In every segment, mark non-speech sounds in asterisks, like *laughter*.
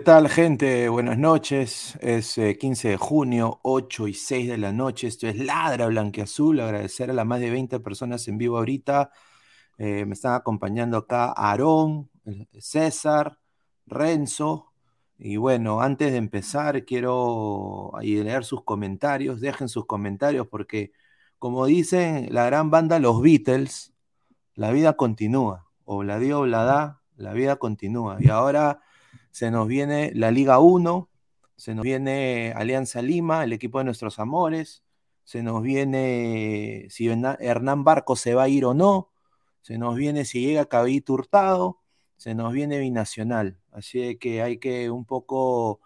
Tal, gente? Buenas noches. Es 15 eh, de junio, 8 y 6 de la noche. Esto es Ladra Blanqueazul. Agradecer a las más de 20 personas en vivo ahorita. Eh, me están acompañando acá Aarón, eh, César, Renzo. Y bueno, antes de empezar, quiero leer sus comentarios. Dejen sus comentarios porque, como dicen la gran banda Los Beatles, la vida continúa. O la dio o la da, la vida continúa. Y ahora se nos viene la Liga 1, se nos viene Alianza Lima, el equipo de nuestros amores, se nos viene si Hernán Barco se va a ir o no, se nos viene si llega Caballito Hurtado, se nos viene Binacional. Así que hay que un poco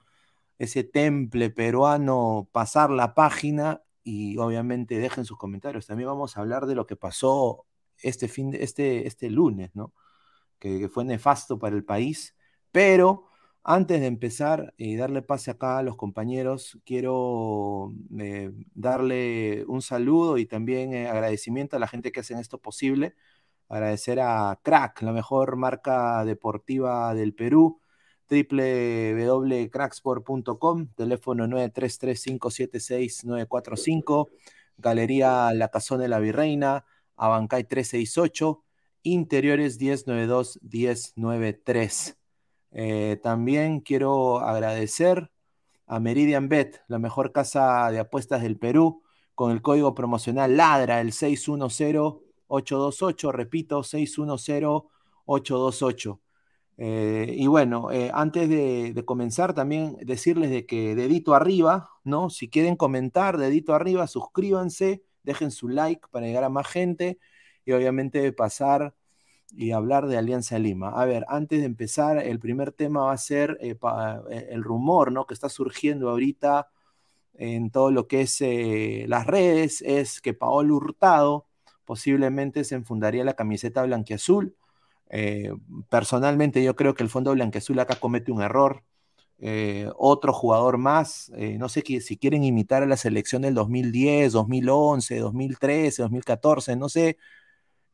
ese temple peruano pasar la página y obviamente dejen sus comentarios. También vamos a hablar de lo que pasó este fin este, este lunes, ¿no? Que fue nefasto para el país, pero antes de empezar y darle pase acá a los compañeros, quiero eh, darle un saludo y también eh, agradecimiento a la gente que hacen esto posible. Agradecer a Crack, la mejor marca deportiva del Perú, www.cracksport.com, teléfono 933576945, Galería La Cazón de la Virreina, Abancay 368, Interiores 1092-1093. Eh, también quiero agradecer a Meridian Bet, la mejor casa de apuestas del Perú, con el código promocional LADRA, el 610-828, repito, 610-828. Eh, y bueno, eh, antes de, de, comenzar, también decirles de que dedito arriba, ¿no? Si quieren comentar, dedito arriba, suscríbanse, dejen su like para llegar a más gente y obviamente pasar y hablar de Alianza Lima. A ver, antes de empezar, el primer tema va a ser eh, eh, el rumor ¿no? que está surgiendo ahorita en todo lo que es eh, las redes, es que Paolo Hurtado posiblemente se enfundaría la camiseta blanquiazul. personalmente yo creo que el fondo blanquiazul acá comete un error. otro jugador más, no sé si quieren imitar a la selección del 2010, 2011, 2013, 2014, no sé,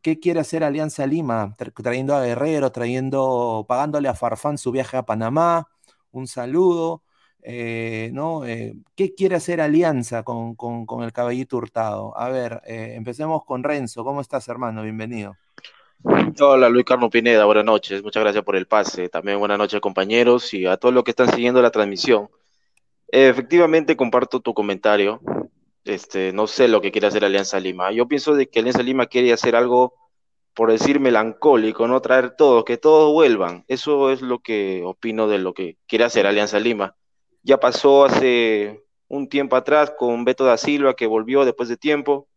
¿Qué quiere hacer Alianza Lima? Trayendo a Guerrero, trayendo, pagándole a Farfán su viaje a Panamá. Un saludo. Eh, ¿no? Eh, ¿Qué quiere hacer Alianza con, el caballito hurtado? A ver, eh, empecemos con Renzo. ¿Cómo estás, hermano? Bienvenido. Hola, Luis Carlos Pineda. Buenas noches. Muchas gracias por el pase. También buenas noches, compañeros, y a todos los que están siguiendo la transmisión. efectivamente, comparto tu comentario. Este, no sé lo que quiere hacer Alianza Lima. Yo pienso de que Alianza Lima quiere hacer algo, por decir melancólico, no traer todos, que todos vuelvan. Eso es lo que opino de lo que quiere hacer Alianza Lima. Ya pasó hace un tiempo atrás con Beto da Silva, que volvió después de tiempo.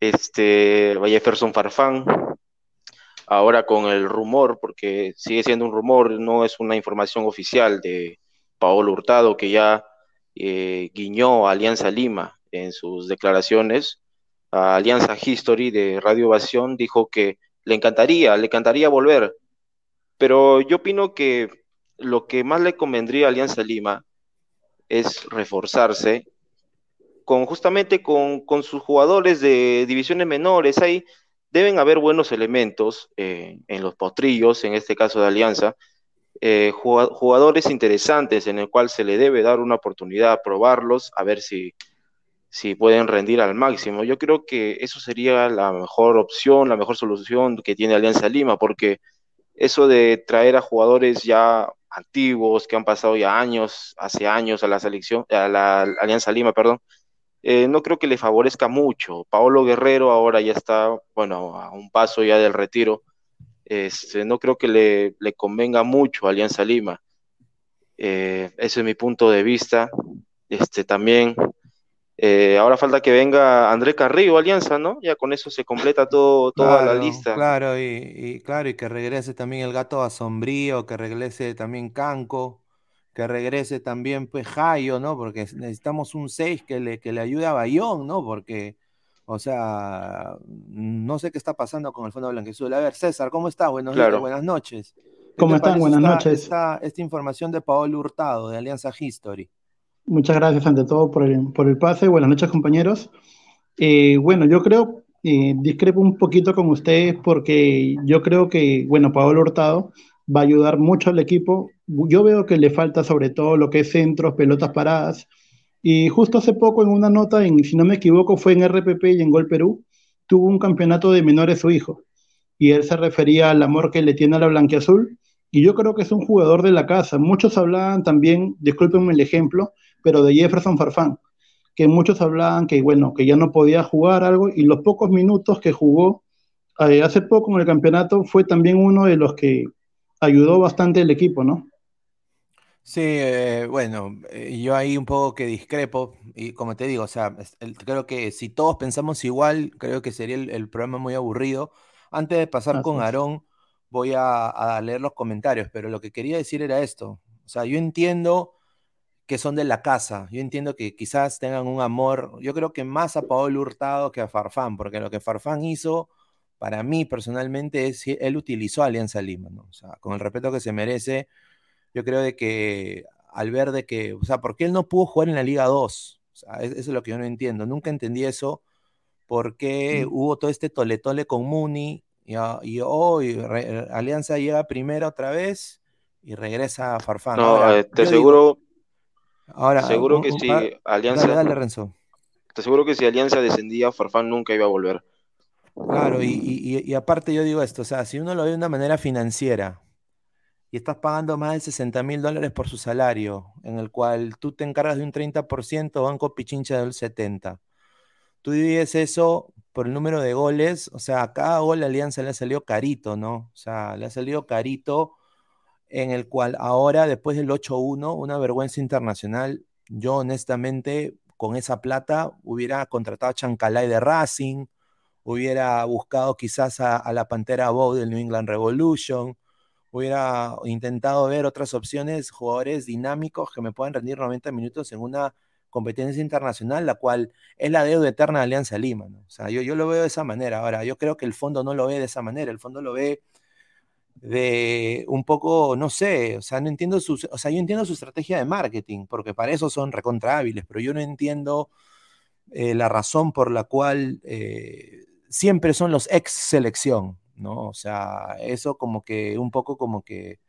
Este, Jefferson Farfán. Ahora con el rumor, porque sigue siendo un rumor, no es una información oficial de Paolo Hurtado, que ya eh, guiñó Alianza Lima en sus declaraciones a Alianza History de Radio Ovación, dijo que le encantaría, le encantaría volver. Pero yo opino que lo que más le convendría a Alianza Lima es reforzarse con justamente con, sus jugadores de divisiones menores. Ahí deben haber buenos elementos eh, en los potrillos, en este caso de Alianza, eh, jugadores interesantes en el cual se le debe dar una oportunidad, probarlos, a ver si, si pueden rendir al máximo. Yo creo que eso sería la mejor opción, la mejor solución que tiene Alianza Lima, porque eso de traer a jugadores ya antiguos, que han pasado ya años, hace años a la selección, a la Alianza Lima, perdón, eh, no creo que le favorezca mucho. Paolo Guerrero ahora ya está, bueno, a un paso ya del retiro. Este, no creo que le, convenga mucho a Alianza Lima. Eh, ese es mi punto de vista. Este, también eh, ahora falta que venga André Carrillo, Alianza, ¿no? Ya con eso se completa todo, toda la lista. Claro, y, claro, y que regrese también el gato asombrío, que regrese también Canco, que regrese también pues Jayo, ¿no? Porque necesitamos un 6 que le, que le ayude a Bayón, ¿no? Porque, o sea, no sé qué está pasando con el Fondo Blanquezul. A ver, César, ¿cómo estás? Buenos días, buenas noches. ¿Cómo están? Buenas noches. Esta, esta información de Paolo Hurtado, de Alianza History. Muchas gracias ante todo por el, por el pase. Buenas noches, compañeros. Eh, bueno, yo creo, eh, discrepo un poquito con ustedes porque yo creo que, bueno, Pablo Hurtado va a ayudar mucho al equipo yo veo que le falta sobre todo lo que es centros, pelotas paradas. Y justo hace poco en una nota, en, si no me equivoco, fue en RPP y en Gol Perú, tuvo un campeonato de menores su hijo. Y él se refería al amor que le tiene a la blanquiazul. Y yo creo que es un jugador de la casa. Muchos hablaban también, discúlpenme el ejemplo, pero de Jefferson Farfán, que muchos hablaban que, bueno, que ya no podía jugar algo. Y los pocos minutos que jugó eh, hace poco en el campeonato fue también uno de los que ayudó bastante el equipo, ¿no? Sí, eh, bueno, eh, yo ahí un poco que discrepo, y como te digo, o sea, creo que si todos pensamos igual, creo que sería el, programa muy aburrido. Antes de pasar con Aarón, voy a, leer los comentarios, pero lo que quería decir era esto. O sea, yo entiendo que son de la casa, yo entiendo que quizás tengan un amor, yo creo que más a Paolo Hurtado que a Farfán, porque lo que Farfán hizo, para mí personalmente, es él utilizó Alianza Lima, ¿no? O sea, con el respeto que se merece yo creo de que al ver de que, o sea, ¿por qué él no pudo jugar en la Liga 2? O sea, eso es lo que yo no entiendo. Nunca entendí eso. ¿Por qué mm. hubo todo este toletole con Muni y, hoy Alianza llega primero otra vez y regresa a Farfán? No, eh, te seguro. Ahora, seguro que si Alianza. Dale, Renzo. Te seguro que si Alianza descendía, Farfán nunca iba a volver. Claro, y, y, aparte yo digo esto, o sea, si uno lo ve de una manera financiera, y estás pagando más de 60 mil dólares por su salario, en el cual tú te encargas de un 30%, Banco Pichincha del 70%. Tú divides eso por el número de goles, o sea, a cada gol la Alianza le ha salido carito, ¿no? O sea, le ha salido carito en el cual ahora, después del 8-1, una vergüenza internacional, yo honestamente con esa plata hubiera contratado a Chancalay de Racing, hubiera buscado quizás a, la Pantera Bow del New England Revolution, hubiera intentado ver otras opciones, jugadores dinámicos que me puedan rendir 90 minutos en una competencia internacional, la cual es la deuda eterna de Alianza Lima. ¿no? O sea, yo, yo lo veo de esa manera. Ahora, yo creo que el fondo no lo ve de esa manera, el fondo lo ve de un poco, no sé, o sea, no entiendo su, o sea, yo entiendo su estrategia de marketing, porque para eso son recontra hábiles, pero yo no entiendo eh, la razón por la cual eh, siempre son los ex selección. ¿no? O sea, eso como que un poco como que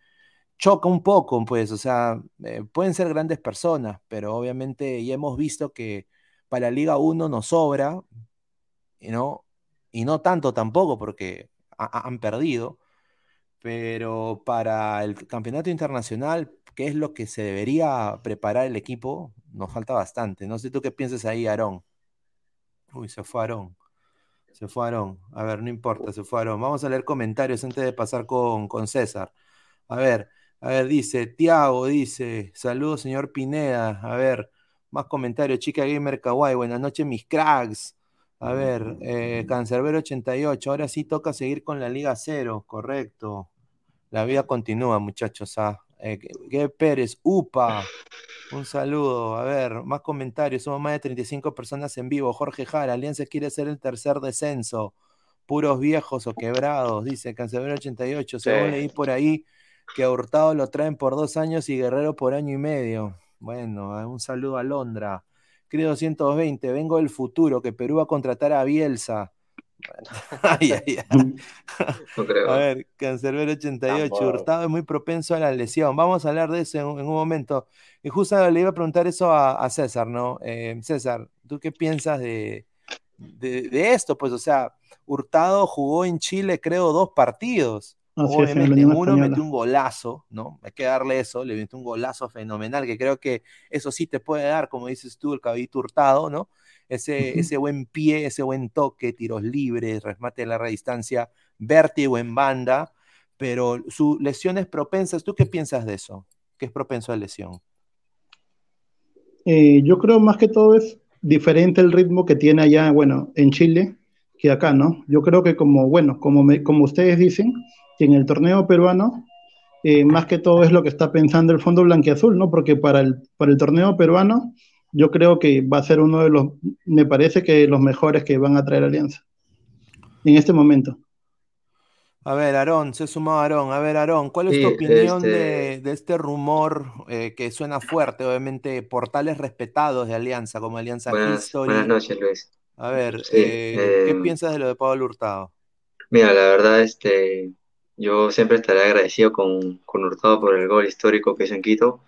choca un poco, pues, o sea, eh, pueden ser grandes personas, pero obviamente ya hemos visto que para la Liga 1 nos sobra, ¿no? Y no tanto tampoco, porque han perdido, pero para el campeonato internacional, que es lo que se debería preparar el equipo, nos falta bastante. No sé tú qué piensas ahí, Aarón. Uy, se fue Aarón. Se fueron. A ver, no importa, se fueron. Vamos a leer comentarios antes de pasar con, con César. A ver, a ver, dice, Tiago dice, saludos, señor Pineda. A ver, más comentarios. Chica Gamer Kawaii, buenas noches, mis cracks. A ver, eh, Cancerbero 88, ahora sí toca seguir con la Liga Cero, correcto. La vida continúa, muchachos. Ah. Eh, Pérez, UPA. Un saludo. A ver, más comentarios. Somos más de 35 personas en vivo. Jorge Jara, Alianza quiere ser el tercer descenso. Puros viejos o quebrados, dice Cancelero 88. Según leí por ahí que a Hurtado lo traen por dos años y Guerrero por año y medio. Bueno, un saludo a Londra. Querido 220, vengo del futuro, que Perú va a contratar a Bielsa. *laughs* A ver, Cancerbero 88, Hurtado es muy propenso a la lesión. Vamos a hablar de eso en, un momento. Y justo le iba a preguntar eso a, César, ¿no? Eh, César, ¿tú qué piensas de, de, esto? Pues, o sea, Hurtado jugó en Chile, creo, dos partidos. Obviamente, uno metió un golazo, ¿no? Hay que darle eso, le metió un golazo fenomenal, que creo que eso sí te puede dar, como dices tú, el caballito hurtado, ¿no? ese, ese buen pie, ese buen toque, tiros libres, remate de larga distancia, vértigo en banda, pero su lesión es propensa. ¿Tú qué piensas de eso? ¿Qué es propenso a lesión? Eh, yo creo más que todo es diferente el ritmo que tiene allá, bueno, en Chile que acá, ¿no? Yo creo que como, bueno, como, como ustedes dicen, que en el torneo peruano, eh, más que todo es lo que está pensando el Fondo Blanquiazul, ¿no? Porque para el, para el torneo peruano yo creo que va a ser uno de los, me parece que los mejores que van a traer Alianza en este momento. A ver, Aarón, se sumó Aarón. A ver, Aarón, ¿cuál es tu opinión de, este este rumor eh, que suena fuerte? Obviamente, portales respetados de Alianza, como Alianza buenas, History. Buenas noches, Luis. A ver, eh, ¿qué eh, piensas de lo de Pablo Hurtado? Mira, la verdad, este, yo siempre estaré agradecido con, con Hurtado por el gol histórico que hizo en Quito.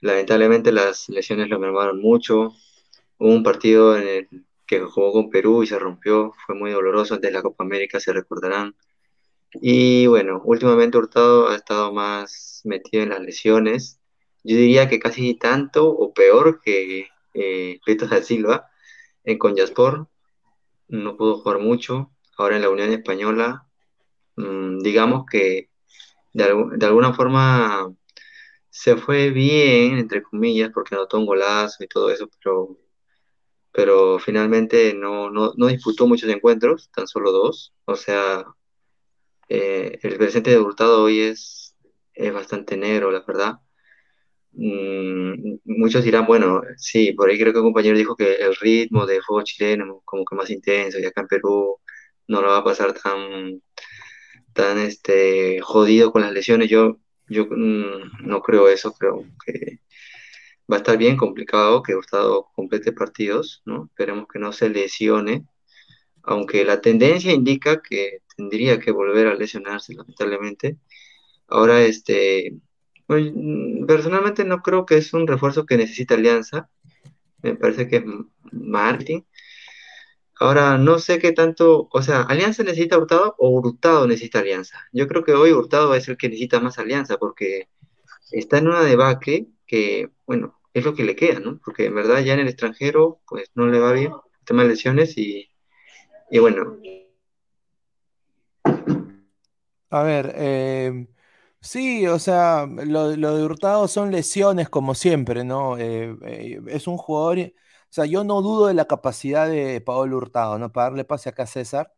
Lamentablemente las lesiones lo mermaron mucho. Hubo un partido en el que jugó con Perú y se rompió, fue muy doloroso antes de la Copa América, se recordarán. Y bueno, últimamente Hurtado ha estado más metido en las lesiones. Yo diría que casi tanto o peor que eh, da Silva en Conyaspor. No pudo jugar mucho. Ahora en la Unión Española, digamos que de, de, alguna forma se fue bien, entre comillas, porque anotó un golazo y todo eso, pero, pero finalmente no, no, no disputó muchos encuentros, tan solo dos. O sea, eh, el presente de Hurtado hoy es, es bastante negro, la verdad. Mm, muchos dirán, bueno, sí, por ahí creo que un compañero dijo que el ritmo de juego chileno como que más intenso y acá en Perú no lo va a pasar tan, tan este, jodido con las lesiones. Yo, yo mm, no creo eso, creo que va a estar bien complicado que Hurtado complete partidos, ¿no? Esperemos que no se lesione, aunque la tendencia indica que tendría que volver a lesionarse, lamentablemente. Ahora, este, pues, personalmente no creo que es un refuerzo que necesita Alianza. Me parece que es marketing. Ahora, no sé qué tanto, o sea, ¿Alianza necesita Hurtado o Hurtado necesita Alianza? Yo creo que hoy Hurtado es el que necesita más Alianza porque está en una debacle que, bueno, es lo que le queda, ¿no? Porque en verdad ya en el extranjero, pues no le va bien, tema de lesiones y, y bueno, a ver, eh, sí, o sea, lo, de Hurtado son lesiones como siempre, ¿no? Eh, eh, es un jugador, o sea, yo no dudo de la capacidad de Pablo Hurtado, ¿no? Para darle pase acá a César,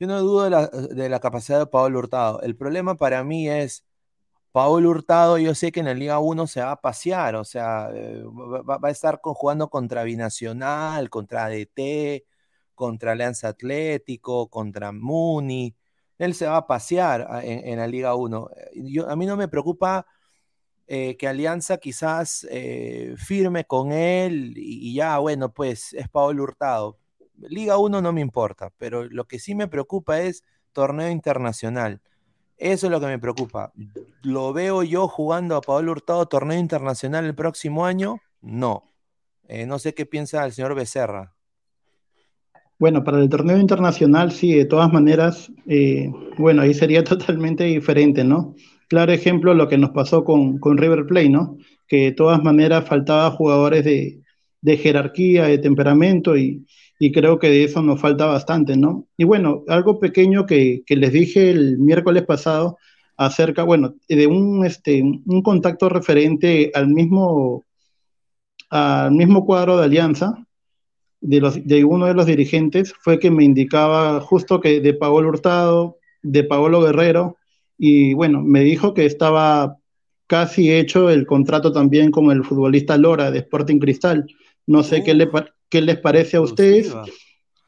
yo no dudo de la, de la capacidad de Pablo Hurtado. El problema para mí es, Pablo Hurtado, yo sé que en la Liga 1 se va a pasear, o sea, va, va, a estar jugando contra Binacional, contra DT, contra Alianza Atlético, contra Muni él se va a pasear en, la Liga 1. Yo, a mí no me preocupa eh, que Alianza quizás eh, firme con él y, ya, bueno, pues es Pablo Hurtado. Liga 1 no me importa, pero lo que sí me preocupa es torneo internacional. Eso es lo que me preocupa. ¿Lo veo yo jugando a Pablo Hurtado torneo internacional el próximo año? No. Eh, no sé qué piensa el señor Becerra. Bueno, para el torneo internacional sí, de todas maneras, bueno, ahí sería *laughs* totalmente diferente, ¿no? Claro ejemplo lo que nos pasó con, con River Plate, ¿no? Que de todas maneras faltaba jugadores de, de jerarquía, de temperamento y, y, creo que de eso nos falta bastante, ¿no? Y bueno, algo pequeño que, que les dije el miércoles pasado acerca, bueno, de un, este, un contacto referente al mismo, al mismo cuadro de alianza, de, los, de uno de los dirigentes fue que me indicaba justo que de Paolo Hurtado, de Paolo Guerrero, y bueno, me dijo que estaba casi hecho el contrato también con el futbolista Lora de Sporting Cristal. No sé qué, le, qué les parece a ustedes.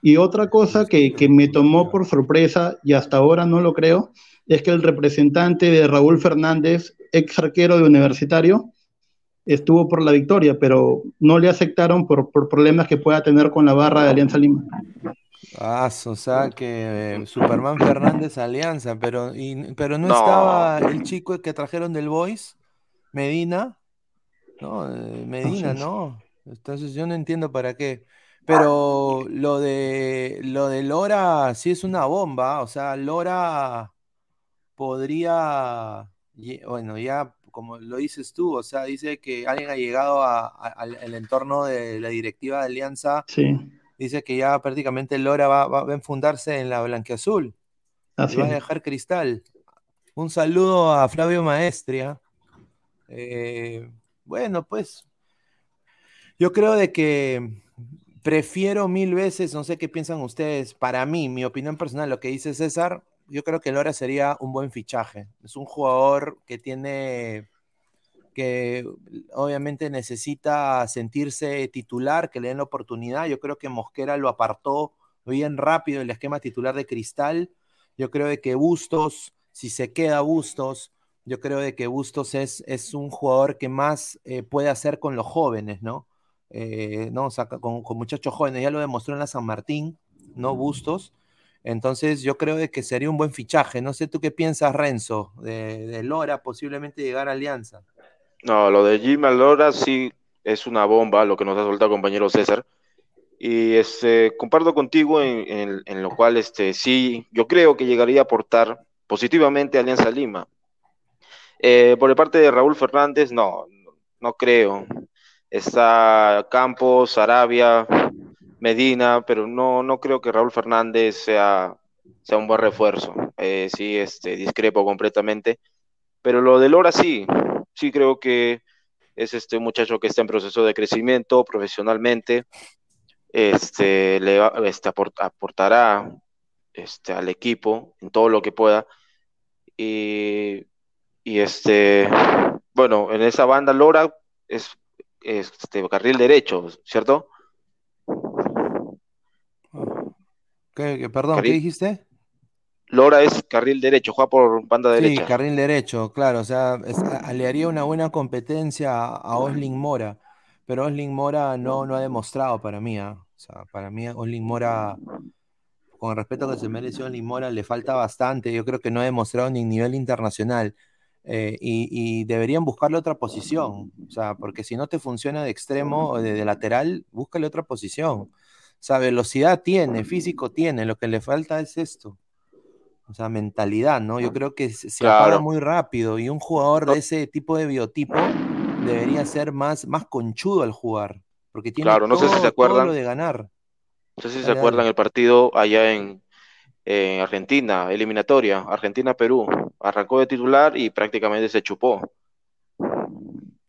Y otra cosa que, que, me tomó por sorpresa, y hasta ahora no lo creo, es que el representante de Raúl Fernández, ex arquero de universitario, estuvo por la victoria, pero no le aceptaron por, problemas que pueda tener con la barra de Alianza Lima. Ah, o sea que eh, Superman Fernández Alianza, pero, pero no, estaba el chico que trajeron del Boys, Medina, no, eh, Medina, no. Entonces yo no entiendo para qué. Pero lo de lo de Lora sí es una bomba, o sea, Lora podría, bueno, ya como lo dices tú, o sea, dice que alguien ha llegado al entorno de la directiva de Alianza. Dice que ya prácticamente Lora va, va, a enfundarse en la blanqueazul. Así va a dejar cristal. Un saludo a Flavio Maestria. Eh, bueno, pues yo creo de que prefiero mil veces, no sé qué piensan ustedes, para mí, mi opinión personal, lo que dice César, yo creo que Lora sería un buen fichaje. Es un jugador que tiene, que obviamente necesita sentirse titular, que le den la oportunidad. Yo creo que Mosquera lo apartó bien rápido el esquema titular de Cristal. Yo creo de que Bustos, si se queda Bustos, yo creo de que Bustos es, es un jugador que más eh, puede hacer con los jóvenes, ¿no? Eh, ¿no? Con, muchachos jóvenes, ya lo demostró en la San Martín, ¿no? Bustos. Entonces yo creo de que sería un buen fichaje. No sé tú qué piensas, Renzo, de Lora posiblemente llegar a Alianza. No, lo de Jim Lora sí es una bomba, lo que nos ha soltado compañero César. Y este, comparto contigo en, lo cual este, sí, yo creo que llegaría a aportar positivamente a Alianza Lima. Eh, por el parte de Raúl Fernández, no, no creo. Está Campos, Arabia, Medina, pero no, no creo que Raúl Fernández sea, sea un buen refuerzo. Eh, sí, este, discrepo completamente. Pero lo de Lora sí, sí creo que es este un muchacho que está en proceso de crecimiento profesionalmente. Este, le este, aportará este, al equipo en todo lo que pueda. Y, y este, bueno, en esa banda Lora es este carril derecho, ¿cierto? ¿Qué, perdón, carril, ¿qué dijiste? Lora es carril derecho, juega por banda derecha. Sí, carril derecho, claro, o sea, es, le haría una buena competencia a Osling Mora, pero Osling Mora no, no ha demostrado para mí, ¿eh? o sea, para mí Osling Mora, con el respeto que se merece Osling Mora, le falta bastante, yo creo que no ha demostrado ni nivel internacional. Eh, y, y, deberían buscarle otra posición, o sea, porque si no te funciona de extremo o de, de lateral, búscale otra posición. O sea, velocidad tiene, físico tiene, lo que le falta es esto. O sea, mentalidad, ¿no? Yo creo que se, Claro. apaga muy rápido y un jugador de ese tipo de biotipo debería ser más, más conchudo al jugar, porque tiene Claro, no sé si se acuerdan. todo lo de ganar. No sé si se acuerdan dale. el partido allá en, en Argentina, eliminatoria, Argentina-Perú. Arrancó de titular y prácticamente se chupó.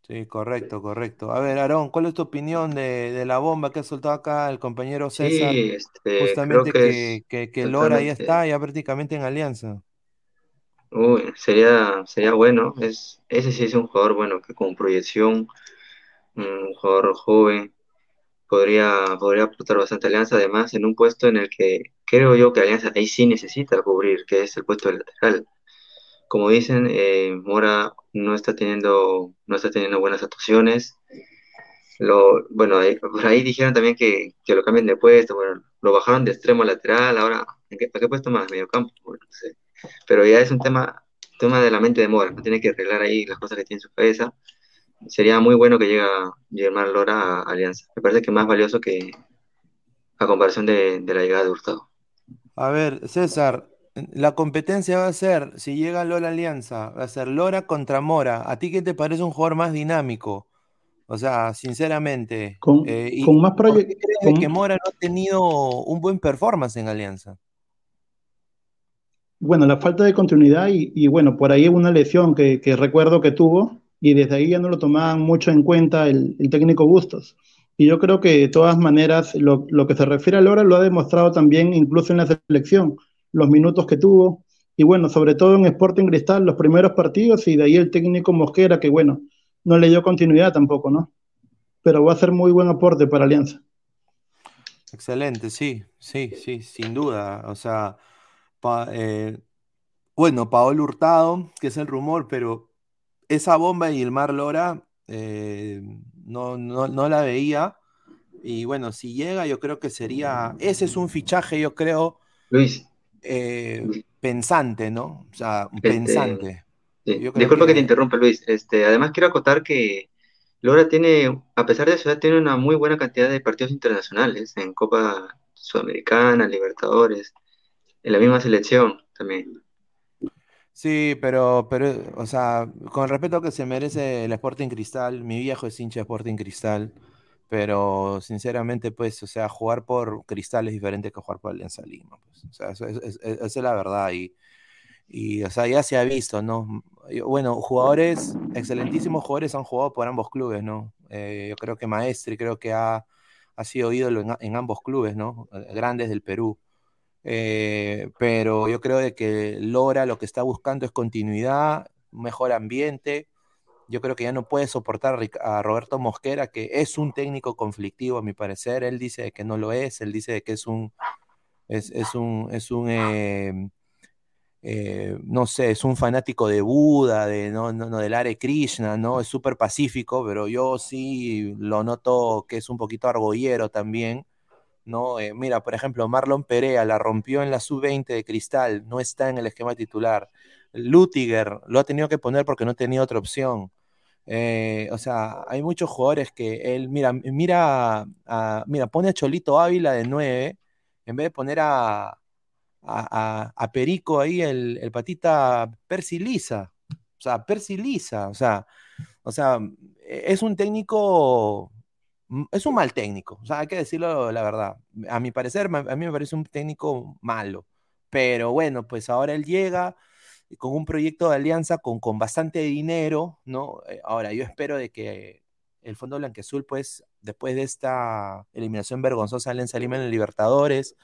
Sí, correcto, correcto. A ver, Aarón, ¿cuál es tu opinión de, de la bomba que ha soltado acá el compañero César? Sí, este, creo Justamente que que, es que, que Lora ya está, ya prácticamente en alianza. uy, sería, sería bueno, es, ese sí es un jugador bueno, que con proyección, un jugador joven, podría, podría aportar bastante a Alianza, además en un puesto en el que creo yo que Alianza ahí sí necesita cubrir, que es el puesto de lateral. Como dicen, eh, Mora no está teniendo, no está teniendo buenas actuaciones. Lo, bueno, ahí- por ahí dijeron también que, que lo cambien de puesto, bueno, lo bajaron de extremo lateral, ahora, ¿en qué, a qué puesto más? Medio campo. Pero ya es un tema, tema de la mente de Mora, tiene que arreglar ahí las cosas que tiene en su cabeza. Sería muy bueno que llegue Germán Lora a Alianza. Me parece que más valioso que a comparación de, de la llegada de Hurtado. A ver, César, la competencia va a ser, si llega Lola Alianza, va a ser Lora contra Mora. ¿A ti qué te parece un jugador más dinámico? O sea, sinceramente. Con, eh, ¿y con más por qué proye- crees de con- que Mora no ha tenido un buen performance en Alianza? bueno, la falta de continuidad y, y, bueno, por ahí una lesión que, que recuerdo que tuvo y desde ahí ya no lo tomaban mucho en cuenta el, el técnico Bustos. Y yo creo que de todas maneras lo, lo que se refiere a Lora lo ha demostrado también incluso en la selección, los minutos que tuvo y bueno, sobre todo en Sporting Cristal, los primeros partidos y de ahí el técnico Mosquera que bueno, no le dio continuidad tampoco, ¿no? Pero va a ser muy buen aporte para Alianza. Excelente, sí, sí, sí, sin duda. O sea, pa- eh, bueno, Paolo Hurtado, que es el rumor, pero esa bomba y el Mar Lora eh, no, no, no la veía. Y bueno, si llega, yo creo que sería. Ese es un fichaje, yo creo, Luis, eh, pensante, ¿no? O sea, Este, pensante. Sí, disculpa que te interrumpa, Luis. Este, además quiero acotar que Lora tiene, a pesar de su edad, tiene una muy buena cantidad de partidos internacionales en Copa Sudamericana, Libertadores, en la misma selección también. Sí, pero, pero, o sea, con el respeto que se merece el Sporting Cristal, mi viejo es hincha de Sporting Cristal, pero sinceramente, pues, o sea, jugar por Cristal es diferente que jugar por Alianza Lima, pues, o sea, es- es- la verdad y, y, o sea, ya se ha visto, ¿no? Yo- Bueno, jugadores, excelentísimos jugadores han jugado por ambos clubes, ¿no? Eh, yo creo que Maestri creo que ha, ha sido ídolo en, ambos clubes, ¿no? Eh, Grandes del Perú. Eh, pero yo creo de que Lora lo que está buscando es continuidad, mejor ambiente. Yo creo que ya no puede soportar a Roberto Mosquera, que es un técnico conflictivo, a mi parecer. Él dice que no lo es, él dice que es un, es, es un, es un eh, eh, no sé, es un fanático de Buda, de, no, no, no, del Hare Krishna, ¿no? Es súper pacífico, pero yo sí lo noto que es un poquito argollero también. ¿no? Eh, mira, por ejemplo, Marlon Perea la rompió en la sub-20 de Cristal, no está en el esquema titular. Lutiger lo ha tenido que poner porque no tenía otra opción. Eh, o sea, hay muchos jugadores que él, mira, mira, mira, pone a Cholito Ávila de 9, en vez de poner a, a, Perico ahí, el, patita Percy Lisa. O sea, Percy Lisa. O sea, o sea, es un técnico es un mal técnico, o sea, hay que decirlo la verdad. A mi parecer, a mí me parece un técnico malo, pero bueno, pues ahora él llega con un proyecto de alianza con, con bastante dinero, ¿no? Eh, ahora, yo espero de que el Fondo Blanquezul, pues, después de esta eliminación vergonzosa de Alianza Lima en el Libertadores,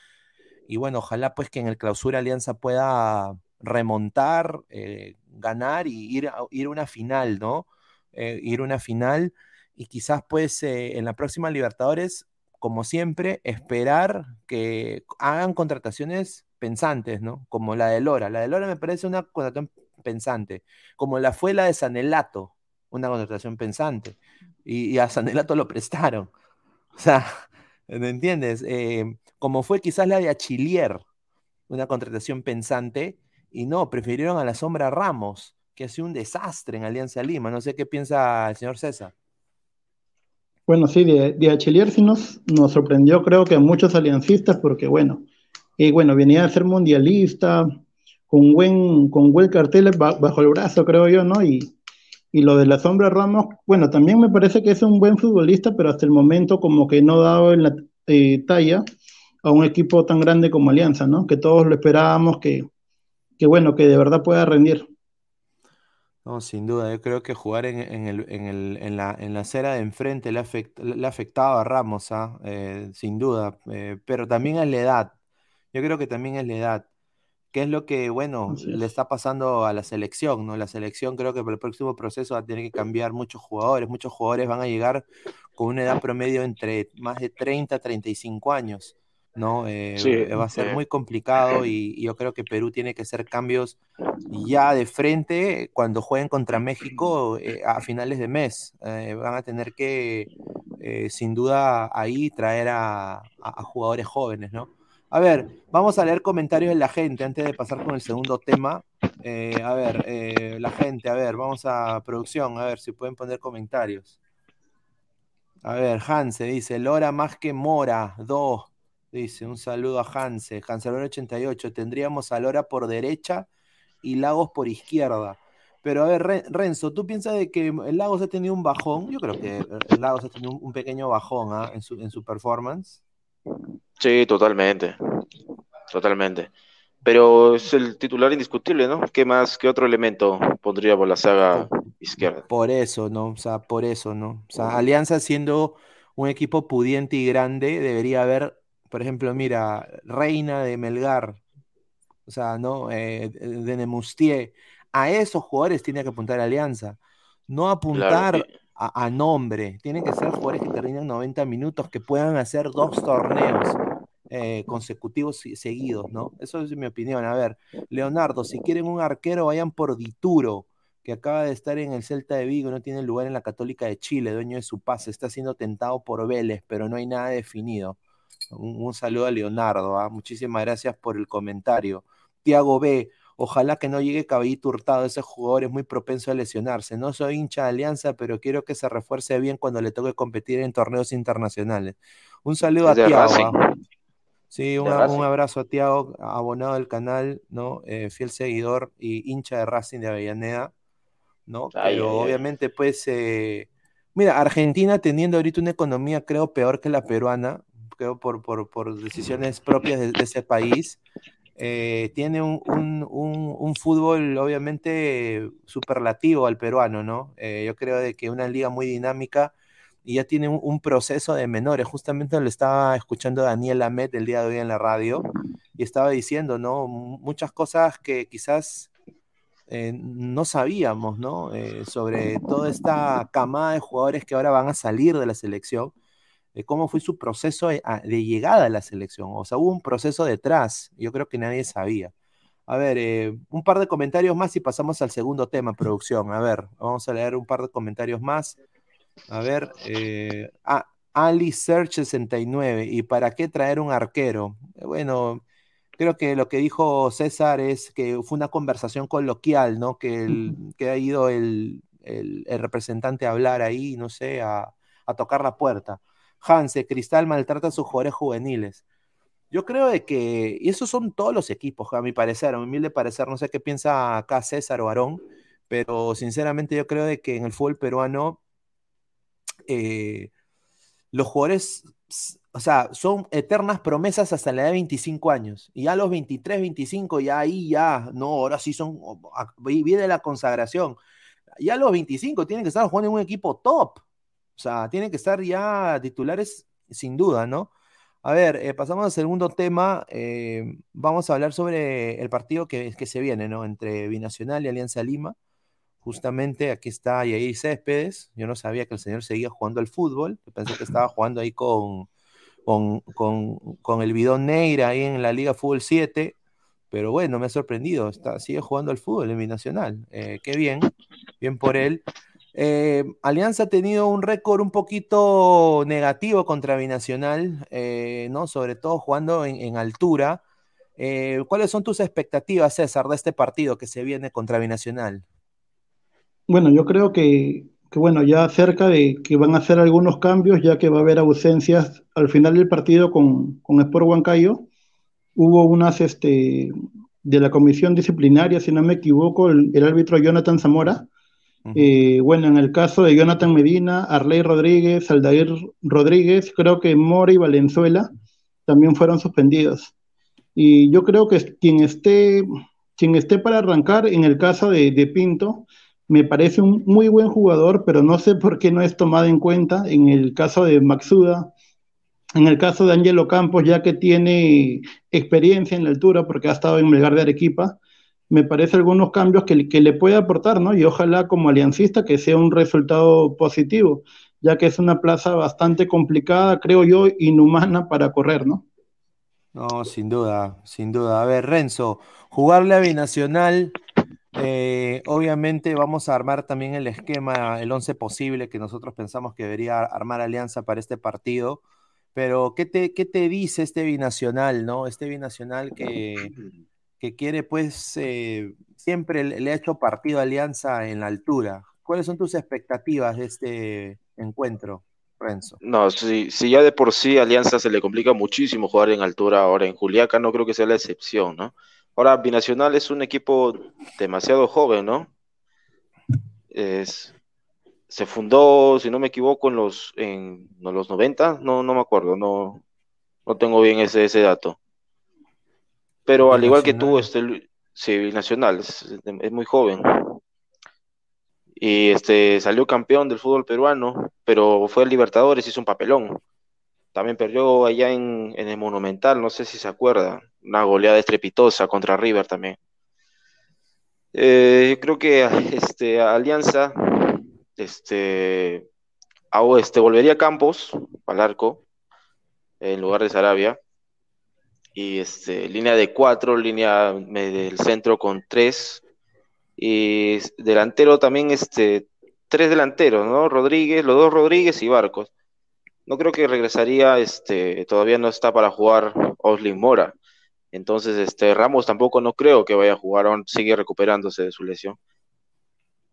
y bueno, ojalá pues que en el clausura Alianza pueda remontar, eh, ganar y ir a, ir una final, ¿no? Eh, ir a una final y quizás pues en la próxima Libertadores, como siempre, esperar que hagan contrataciones pensantes, ¿no? Como la de Lora. La de Lora me parece una contratación pensante, como la fue la de Sanelato, una contratación pensante. Y, a Sanelato lo prestaron. *laughs* O sea, ¿me entiendes? Eh, como fue quizás la de Achilier, una contratación pensante, y no, prefirieron a la sombra Ramos, que ha sido un desastre en Alianza Lima. No sé qué piensa el señor César. Bueno, sí, de, de Achelier sí nos, nos sorprendió, creo que a muchos aliancistas, porque bueno, y bueno, venía a ser mundialista, con buen, con buen cartel bajo el brazo, creo yo, ¿no? Y, y lo de la sombra Ramos, bueno, también me parece que es un buen futbolista, pero hasta el momento como que no ha dado en la eh, talla a un equipo tan grande como Alianza, ¿no? Que todos lo esperábamos que, que bueno, que de verdad pueda rendir. No, sin duda, yo creo que jugar en, el, en, el, en, la, en la acera de enfrente le, ha afectado a Ramos, ¿ah? eh, sin duda, eh, pero también es la edad. Yo creo que también es la edad. ¿Qué es lo que, bueno, le está pasando a la selección? ¿no? La selección creo que por el próximo proceso va a tener que cambiar muchos jugadores. Muchos jugadores van a llegar con una edad promedio entre más de 30 a 35 años. ¿no? Eh, eh, va a ser muy complicado y, yo creo que Perú tiene que hacer cambios ya de frente cuando jueguen contra México eh, a finales de mes. van a tener que, sin duda, ahí traer a, jugadores jóvenes, ¿no? A ver, vamos a leer comentarios de la gente antes de pasar con el segundo tema. a ver, la gente, a ver, vamos a producción, a ver si pueden poner comentarios. A ver, Hanse dice, Lora más que Mora, dos. Dice, un saludo a Hanse. Hanselor 88. Tendríamos a Lora por derecha y Lagos por izquierda. Pero a ver, Renzo, ¿tú piensas de que Lagos ha tenido un bajón? Yo creo que Lagos ha tenido un, pequeño bajón ¿ah? en, su, en su performance. Sí, totalmente. Totalmente. Pero es el titular indiscutible, ¿no? ¿Qué más, qué otro elemento pondría por la saga izquierda? Por eso, ¿no? O sea, por eso, ¿no? O sea, Alianza siendo un equipo pudiente y grande, debería haber por ejemplo, mira, Reina de Melgar, o sea, ¿no? Eh, de Nemustier, a esos jugadores tiene que apuntar Alianza, no apuntar a, nombre, tienen que ser jugadores que terminen 90 minutos, que puedan hacer dos torneos. Eh, consecutivos seguidos, ¿no? Eso es mi opinión. A ver, Leonardo, si quieren un arquero, vayan por Dituro, que acaba de estar en el Celta de Vigo, no tiene lugar en la Católica de Chile, dueño de su pase, está siendo tentado por Vélez, pero no hay nada definido. Un, saludo a Leonardo, ¿ah? muchísimas gracias por el comentario. Tiago B, ojalá que no llegue Caballito Hurtado, ese jugador es muy propenso a lesionarse. No soy hincha de Alianza, pero quiero que se refuerce bien cuando le toque competir en torneos internacionales. Un saludo a Tiago. Sí, un, abrazo a Tiago, abonado del canal, ¿no? Eh, fiel seguidor y hincha de Racing de Avellaneda, ¿no? pero obviamente, pues, eh, mira, Argentina teniendo ahorita una economía, creo, peor que la peruana, creo, por, por, por decisiones propias de, ese país. Eh, tiene un, un, un, fútbol obviamente superlativo al peruano, ¿no? Eh, yo creo de que una liga muy dinámica y ya tiene un, proceso de menores. Justamente lo estaba escuchando Daniel Amet el día de hoy en la radio y estaba diciendo, ¿no? Muchas cosas que quizás eh, no sabíamos, ¿no? sobre toda esta camada de jugadores que ahora van a salir de la selección de cómo fue su proceso de, llegada a la selección. O sea, hubo un proceso detrás, yo creo que nadie sabía. A ver, eh, un par de comentarios más y pasamos al segundo tema, producción. A ver, vamos a leer un par de comentarios más. A ver, eh, ah, Ali Search 69. ¿Y para qué traer un arquero? Bueno, creo que lo que dijo César es que fue una conversación coloquial, ¿no? Que, que ha ido el, representante a hablar ahí, no sé, a, tocar la puerta. Hanse, Cristal maltrata a sus jugadores juveniles. Yo creo de que, y esos son todos los equipos, a mi parecer, a mi humilde parecer, no sé qué piensa acá César o Aarón, pero sinceramente yo creo de que en el fútbol peruano eh, los jugadores o sea, son eternas promesas hasta la edad de 25 años. Y ya a los 23, 25, ya ahí ya, no, ahora sí son, viene la consagración. Ya a los 25 tienen que estar jugando en un equipo top. O sea, tienen que estar ya titulares sin duda, ¿no? A ver, eh, pasamos al segundo tema. Eh, vamos a hablar sobre el partido que, que se viene, ¿no? Entre Binacional y Alianza Lima. Justamente aquí está Yair Céspedes. Yo no sabía que el señor seguía jugando al fútbol. pensé que estaba jugando ahí con, con, con, el bidón Neira ahí en la Liga Fútbol 7, pero bueno, me ha sorprendido, está, sigue jugando al fútbol en Binacional, eh, qué bien, bien por él. Eh, Alianza ha tenido un récord un poquito negativo contra Binacional, eh, ¿no? sobre todo jugando en, altura. ¿Cuáles son tus expectativas, César, de este partido que se viene contra Binacional? Bueno, yo creo que que bueno, ya cerca de que van a hacer algunos cambios, ya que va a haber ausencias al final del partido con, con Sport Huancayo. Hubo unas este, de la comisión disciplinaria, si no me equivoco, el, árbitro Jonathan Zamora. Eh, bueno, en el caso de Jonathan Medina, Arley Rodríguez, Aldair Rodríguez, creo que Mora y Valenzuela también fueron suspendidos. Y yo creo que quien esté, quien esté para arrancar, en el caso de, de Pinto, me parece un muy buen jugador, pero no sé por qué no es tomado en cuenta en el caso de Maxuda, en el caso de Angelo Campos, ya que tiene experiencia en la altura porque ha estado en Melgar de Arequipa, me parece algunos cambios que, que le puede aportar, ¿no? Y ojalá como aliancista que sea un resultado positivo, ya que es una plaza bastante complicada, creo yo, inhumana para correr, ¿no? No, sin duda, sin duda. A ver, Renzo, jugarle a Binacional eh, obviamente vamos a armar también el esquema, el 11 posible que nosotros pensamos que debería armar Alianza para este partido. Pero, ¿qué te, qué te dice este binacional, no? Este binacional que, que quiere, pues, eh, siempre le, ha hecho partido a Alianza en la altura. ¿Cuáles son tus expectativas de este encuentro, Renzo? No, si, si ya de por sí Alianza se le complica muchísimo jugar en altura, ahora en Juliaca no creo que sea la excepción, ¿no? Ahora, Binacional es un equipo demasiado joven, ¿no? se fundó, si no me equivoco, en los, en, los 90, no, no me acuerdo, no, no tengo bien ese, ese dato. Pero al igual que tú, este, sí, Binacional, es, es, muy joven. Y este salió campeón del fútbol peruano, pero fue el Libertadores, hizo un papelón. También perdió allá en, el Monumental, no sé si se acuerda, una goleada estrepitosa contra River también. Eh, yo creo que *laughs* este, Alianza este, este, volvería a Campos, al arco, en lugar de Sarabia. Y este, línea de cuatro, línea del centro con tres. Y delantero también, este, tres delanteros, ¿no? Rodríguez, los dos Rodríguez y Barcos no creo que regresaría, este, todavía no está para jugar Oslin Mora. Entonces, este, Ramos tampoco no creo que vaya a jugar, aún sigue recuperándose de su lesión.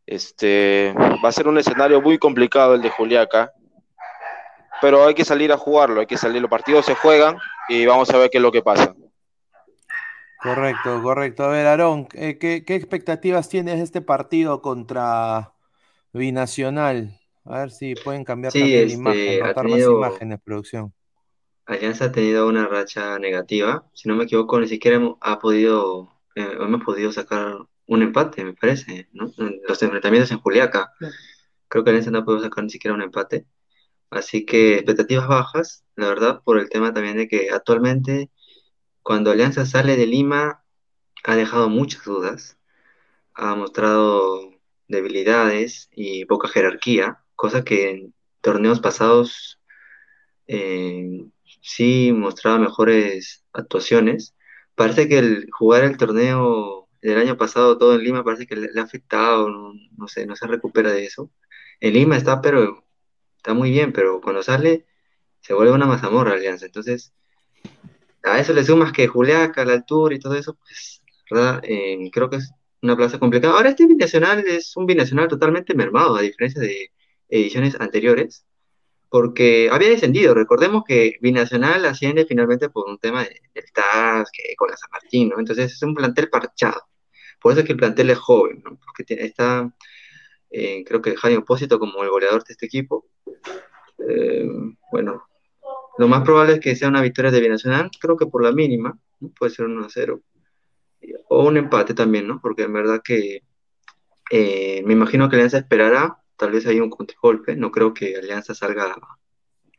Este, va a ser un escenario muy complicado el de Juliaca, pero hay que salir a jugarlo, hay que salir, los partidos se juegan y vamos a ver qué es lo que pasa. Correcto, correcto. A ver, Aarón, ¿qué, qué expectativas tienes de este partido contra Binacional? A ver si pueden cambiar también la este, imagen, rotar más imágenes, producción. Alianza ha tenido una racha negativa. Si no me equivoco, ni siquiera hemos, ha podido, eh, hemos podido sacar un empate, me parece, ¿no? Los enfrentamientos en Juliaca. Creo que Alianza no ha podido sacar ni siquiera un empate. Así que expectativas bajas, la verdad, por el tema también de que actualmente, cuando Alianza sale de Lima, ha dejado muchas dudas. Ha mostrado debilidades y poca jerarquía cosa que en torneos pasados eh, sí mostraba mejores actuaciones. Parece que el jugar el torneo del año pasado todo en Lima parece que le, ha afectado, no, sé, no se recupera de eso. En Lima está, pero está muy bien, pero cuando sale se vuelve una mazamorra Alianza. Entonces, a eso le sumas que Juliaca, la altura y todo eso, pues, ¿verdad? Eh, creo que es una plaza complicada. Ahora este binacional es un binacional totalmente mermado, a diferencia de ediciones anteriores, porque había descendido. Recordemos que Binacional asciende finalmente por un tema del TAS, que con la San Martín, ¿no? Entonces es un plantel parchado. Por eso es que el plantel es joven, ¿no? Porque está, eh, creo que Jaime Opósito como el goleador de este equipo. Eh, bueno, lo más probable es que sea una victoria de Binacional, creo que por la mínima, puede ser 1 a 0. O un empate también, ¿no? Porque en verdad que eh, me imagino que Alianza esperará, tal vez hay un contragolpe, no creo que Alianza salga a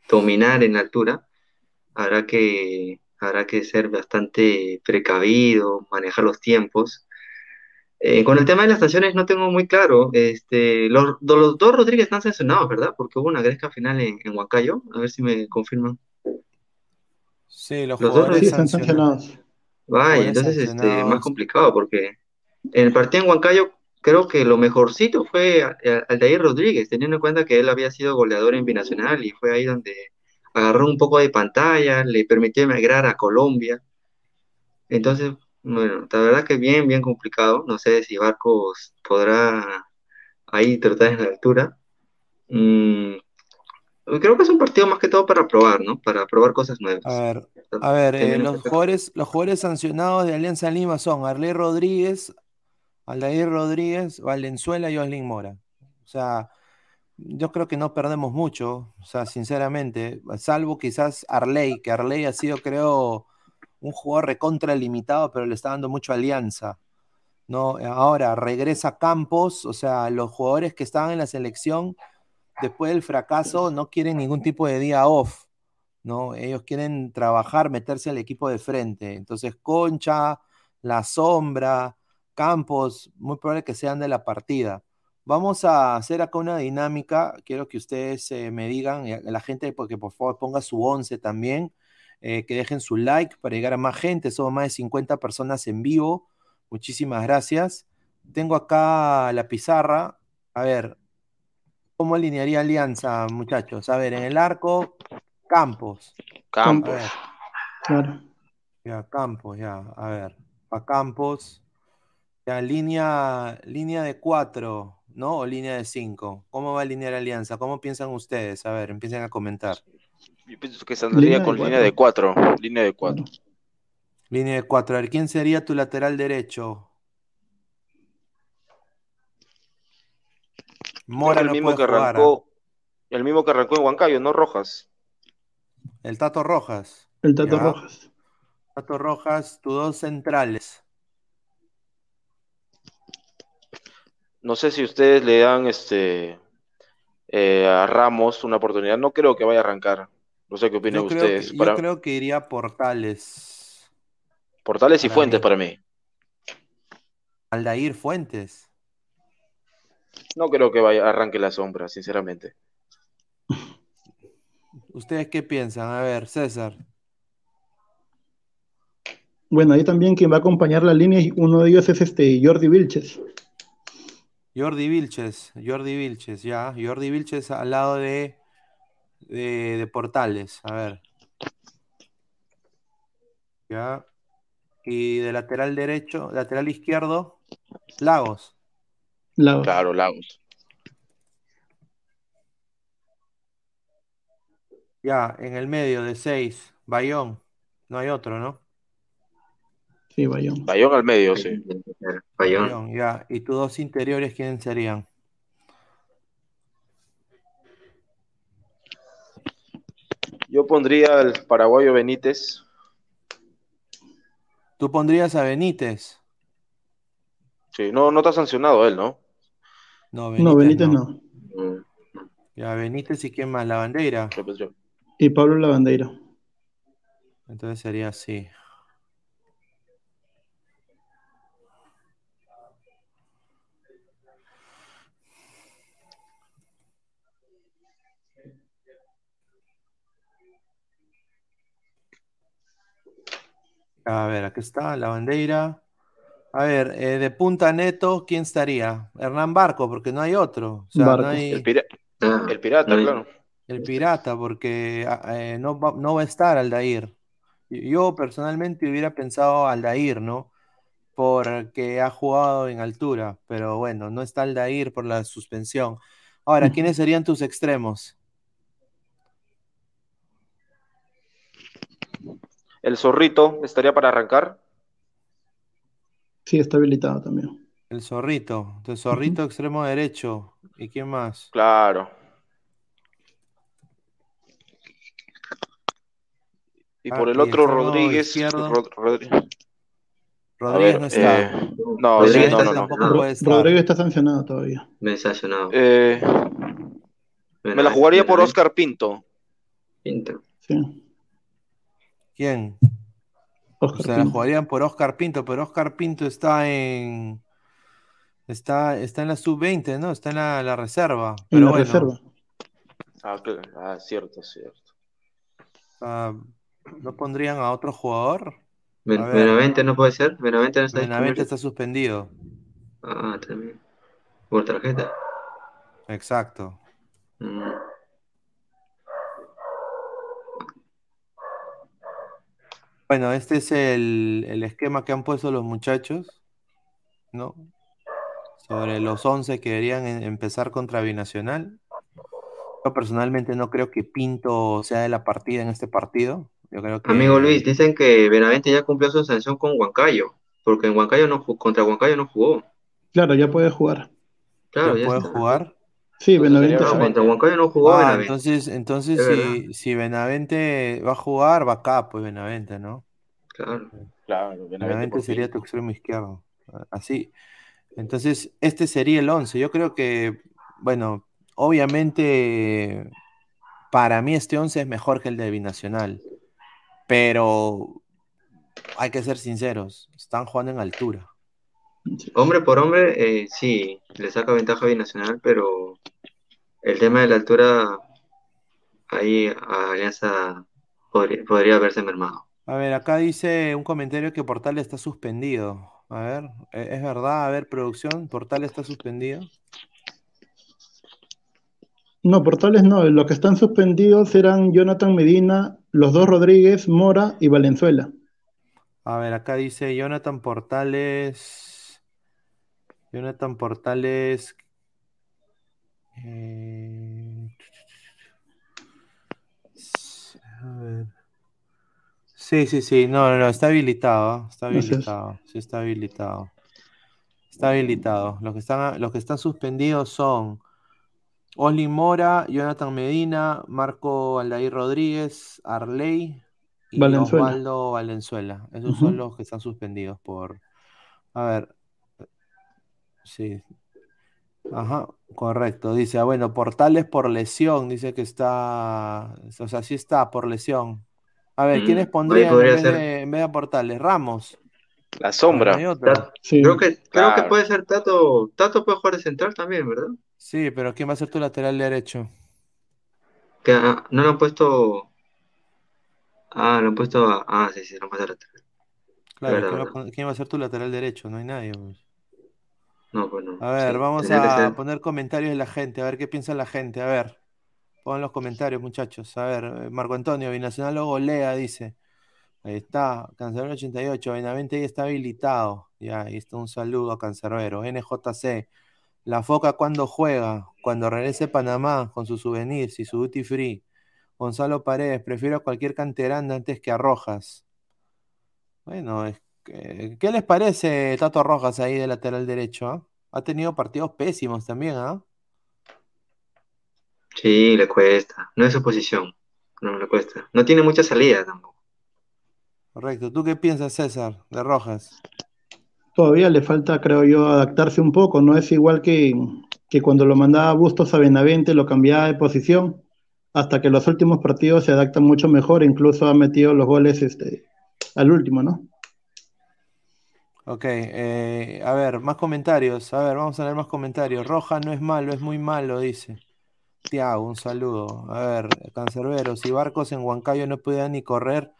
dominar en altura, habrá que, habrá que ser bastante precavido, manejar los tiempos. Eh, con el tema de las sanciones no tengo muy claro, este, los, los dos Rodríguez están sancionados, ¿verdad? Porque hubo una gresca final en, en Huancayo, a ver si me confirman. Sí, los, Los dos sí están sancionados. Vaya, entonces este, más complicado porque en el partido en Huancayo creo que lo mejorcito fue a- Aldair Rodríguez, teniendo en cuenta que él había sido goleador en Binacional y fue ahí donde agarró un poco de pantalla, le permitió emigrar a Colombia. Entonces, bueno, la verdad que bien, bien complicado. No sé si Barcos podrá ahí tratar en la altura. Mm, creo que es un partido más que todo para probar, ¿no? Para probar cosas nuevas. A ver, a ver, eh, los jugadores, los jugadores sancionados de Alianza Lima son Arley Rodríguez, Aldair Rodríguez, Valenzuela y Oslin Mora. O sea, yo creo que no perdemos mucho, o sea, sinceramente, salvo quizás Arley, que Arley ha sido, creo, un jugador recontra limitado, pero le está dando mucho Alianza. ¿no? Ahora regresa Campos, o sea, los jugadores que estaban en la selección después del fracaso no quieren ningún tipo de día off, ¿no? Ellos quieren trabajar, meterse al equipo de frente. Entonces, Concha, La Sombra, Campos, muy probable que sean de la partida. Vamos a hacer acá una dinámica. Quiero que ustedes eh, me digan, y a la gente, porque por favor ponga su 11 también, eh, que dejen su like para llegar a más gente. Somos más de 50 personas en vivo. Muchísimas gracias. Tengo acá la pizarra. A ver, ¿cómo alinearía Alianza, muchachos? A ver, en el arco, Campos. Campos. Claro. ya, Campos, ya. A ver, a Campos. Ya, línea, línea de cuatro, ¿no? O línea de cinco. ¿Cómo va a alinear Alianza? ¿Cómo piensan ustedes? A ver, empiecen a comentar. Yo pienso que saldría Línea de con línea de cuatro. Línea de cuatro. Línea de cuatro. A ver, ¿quién sería tu lateral derecho? Mora el no mismo que jugar, ¿ah? arrancó, el mismo que arrancó en Huancayo, no Rojas. El Tato Rojas. El Tato Ya. Rojas. Tato Rojas, tus dos centrales. No sé si ustedes le dan este eh, a Ramos una oportunidad. No creo que vaya a arrancar. No sé qué opinan Yo ustedes. que, yo Para creo que iría Portales. Portales y para Fuentes mí. para mí. Aldair Fuentes. No creo que vaya arranque la sombra, sinceramente. ¿Ustedes qué piensan? A ver, César. Bueno, ahí también quien va a acompañar la línea, y uno de ellos es este Jordi Vilches. Jordi Vilches, Jordi Vilches, ya. Jordi Vilches al lado de, de, de Portales. A ver. Ya. Y de lateral derecho, lateral izquierdo, Lagos. Lagos. Claro, Lagos. Ya, en el medio de seis, Bayón. No hay otro, ¿no? Sí, Bayón. Bayón al medio, sí. Bayón. Bayón, ya. ¿Y tus dos interiores quiénes serían? Yo pondría al paraguayo Benítez. Tú pondrías a Benítez. Sí, no, no está sancionado él, ¿no? No, Benítez, No, Benítez no. no. Ya, Benítez y quién más, la bandera. Y Pablo Lavandeira. Entonces sería así. A ver, aquí está la bandera. A ver, eh, de punta neto, ¿quién estaría? Hernán Barco, porque no hay otro. O sea, Barco. no hay. El, pira- ah, el pirata, no hay- claro. el pirata, porque ah, eh, no, va, no va a estar Aldair. Yo personalmente hubiera pensado Aldair, ¿no? Porque ha jugado en altura, pero bueno, no está Aldair por la suspensión. Ahora, ¿quiénes serían tus extremos? El zorrito estaría para arrancar. Sí, está habilitado también. El zorrito. El zorrito extremo derecho. ¿Y quién más? Claro. Y Ah, por el y otro Rodríguez. Rod- Rodríguez ver, no está. eh, no, Rodríguez sí, no, está no, no. tampoco puede estar. Rodrigo está sancionado todavía. Me sancionado. Eh, me la jugaría por Oscar Pinto. Pinto. Sí. ¿Quién? O Oscar sea, la Pinto. jugarían por Oscar Pinto, pero Oscar Pinto está en. Está, está en la sub-20, ¿no? Está en la, la reserva. En Pero la bueno, reserva. Ah, claro. Ah, cierto, cierto. ah, ¿no pondrían a otro jugador? Ben- A ver. Benavente no puede ser. Benavente no está Benavente está suspendido. Ah, también. Por tarjeta. Exacto. Mm. Bueno, este es el, el esquema que han puesto los muchachos, ¿no? Sobre los 11 que deberían en- empezar contra Binacional. Yo personalmente no creo que Pinto sea de la partida en este partido. Yo creo que Amigo Luis, dicen que Benavente ya cumplió su sanción con Huancayo. Porque en Huancayo no contra Huancayo no jugó. Claro, ya puede jugar. Claro, ya ya puede está. jugar. Sí, Entonces Benavente contra Huancayo no jugó Ah, Benavente. entonces, entonces Es si, si Benavente va a jugar, va acá, pues Benavente, ¿no? Claro. Claro, Benavente sería tu extremo izquierdo. Así. Entonces, este sería el 11. Yo creo que, bueno, obviamente, para mí este 11 es mejor que el de Binacional. Pero hay que ser sinceros, están jugando en altura. Hombre por hombre, eh, sí, le saca ventaja a Binacional, pero el tema de la altura, ahí a Alianza podría, podría haberse mermado. A ver, acá dice un comentario que Portal está suspendido. A ver, ¿e- ¿es verdad? A ver, producción, Portal está suspendido. No, Portales no. Los que están suspendidos eran Jonathan Medina, los dos Rodríguez, Mora y Valenzuela. A ver, acá dice Jonathan Portales. Jonathan Portales. Eh, a ver. Sí, sí, sí. No, no, no, está habilitado. Está habilitado. Sí, está habilitado. Está habilitado. Los que están, los que están suspendidos son Oslin Mora, Jonathan Medina, Marco Aldair Rodríguez, Arley y Valenzuela. Osvaldo Valenzuela. Esos son los que están suspendidos por. A ver. Sí. Ajá, correcto. Dice, ah, bueno, Portales por lesión. Dice que está. O sea, sí está por lesión. A ver, Mm, ¿quiénes pondrían en vez, ser. de, en vez de a Portales? Ramos. La sombra. Tato- Sí. creo que, creo que puede ser Tato. Tato puede jugar de central también, ¿verdad? Sí, pero ¿quién va a ser tu lateral derecho? Que ah, no lo han puesto. Ah, lo han puesto a. Ah, sí, sí, lo han puesto a lateral. Claro, Verdad, ¿quién va, quién va a ser tu lateral derecho? No hay nadie. pues. No, pues no. A ver, Sí, vamos a ser. poner comentarios de la gente, a ver qué piensa la gente. A ver, pongan los comentarios, muchachos. A ver, eh, Marco Antonio, Binacional lo golea, dice. Ahí está, Cancerbero 88, Benavente ya está habilitado. Ya, ahí está un saludo a Cancerbero. NJC, La Foca cuando juega, cuando regrese a Panamá con sus souvenirs y su duty free. Gonzalo Paredes, prefiero a cualquier canterano antes que a Rojas. Bueno, es ¿qué les parece Tato Rojas ahí de lateral derecho? ah? Ha tenido partidos pésimos también, ¿ah? Sí, le cuesta. No es su posición. No le cuesta. No tiene mucha salida tampoco. Correcto. ¿Tú qué piensas, César, de Rojas? Todavía le falta, creo yo, adaptarse un poco. No es igual que, que cuando lo mandaba Bustos a Benavente, lo cambiaba de posición, hasta que los últimos partidos se adaptan mucho mejor. Incluso ha metido los goles este, al último, ¿no? Ok, eh, a ver, más comentarios. A ver, vamos a leer más comentarios. Rojas no es malo, es muy malo, dice. Tiago, un saludo. A ver, Cancerbero, si Barcos en Huancayo no pudiera ni correr,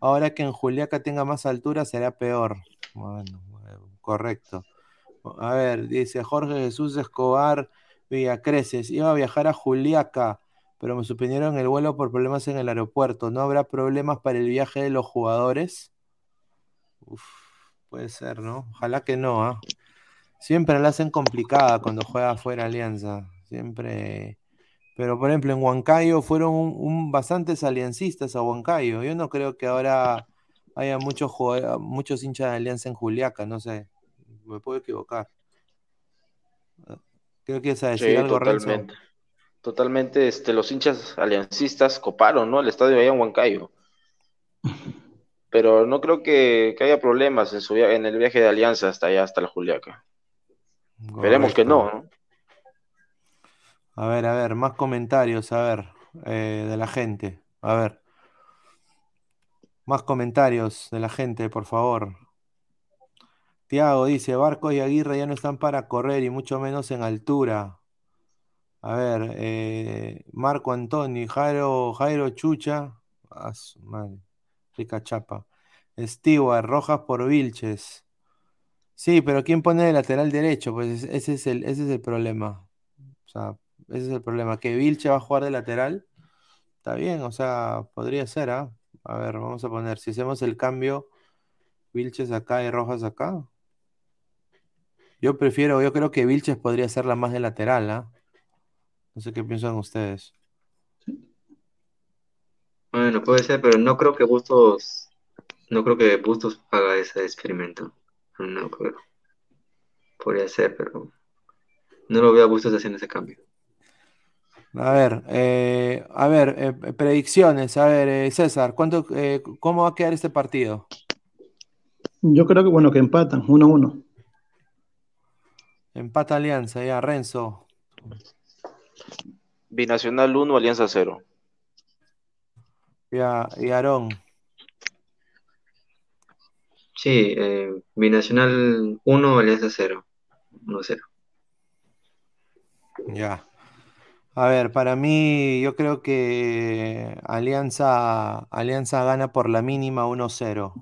ahora que en Juliaca tenga más altura será peor. Bueno, correcto. A ver, dice Jorge Jesús Escobar Villacreces, iba a viajar a Juliaca pero me suspendieron el vuelo por problemas en el aeropuerto. ¿No habrá problemas para el viaje de los jugadores? Uf, puede ser, ¿no? Ojalá que no, ¿ah? Siempre la hacen complicada cuando juega fuera Alianza. Siempre. Pero por ejemplo, en Huancayo fueron un, bastantes aliancistas a Huancayo. Yo no creo que ahora haya muchos muchos hinchas de Alianza en Juliaca, no sé. Me puedo equivocar. Creo que es a decir algo, totalmente. Totalmente, este, los hinchas aliancistas coparon, ¿no? El estadio allá en Huancayo. *laughs* Pero no creo que, haya problemas en, su, en el viaje de Alianza hasta allá, hasta la Juliaca. Veremos que no, ¿no? A ver, a ver, más comentarios, a ver, eh, de la gente. A ver. Más comentarios de la gente, por favor. Tiago dice, Barco y Aguirre ya no están para correr y mucho menos en altura. A ver, eh, Marco Antonio, Jairo, Jairo Chucha. Ah, rica chapa. Stewart, Rojas por Vilches. Sí, pero ¿quién pone de lateral derecho? Pues ese es el, ese es el problema. O sea, ese es el problema. Que Vilche va a jugar de lateral. Está bien, o sea, podría ser, ¿ah? A ver, vamos a poner, si hacemos el cambio, Vilches acá y Rojas acá. Yo prefiero, yo creo que Vilches podría ser la más de lateral, ¿ah? No sé qué piensan ustedes. Bueno, puede ser, pero no creo que Bustos, no creo que Bustos haga ese experimento. No creo. Podría ser, pero no lo veo a Bustos haciendo ese cambio. A ver, eh, a ver, eh, predicciones. A ver, eh, César, ¿cuánto, ¿cómo va a quedar este partido? Yo creo que bueno, que empatan, 1-1. Empata Alianza, ya, Renzo. Binacional 1, Alianza 0. Ya, y Aarón. Sí, Binacional 1, Alianza 0. 1-0. Ya. A ver, para mí yo creo que Alianza, Alianza gana por la mínima 1-0.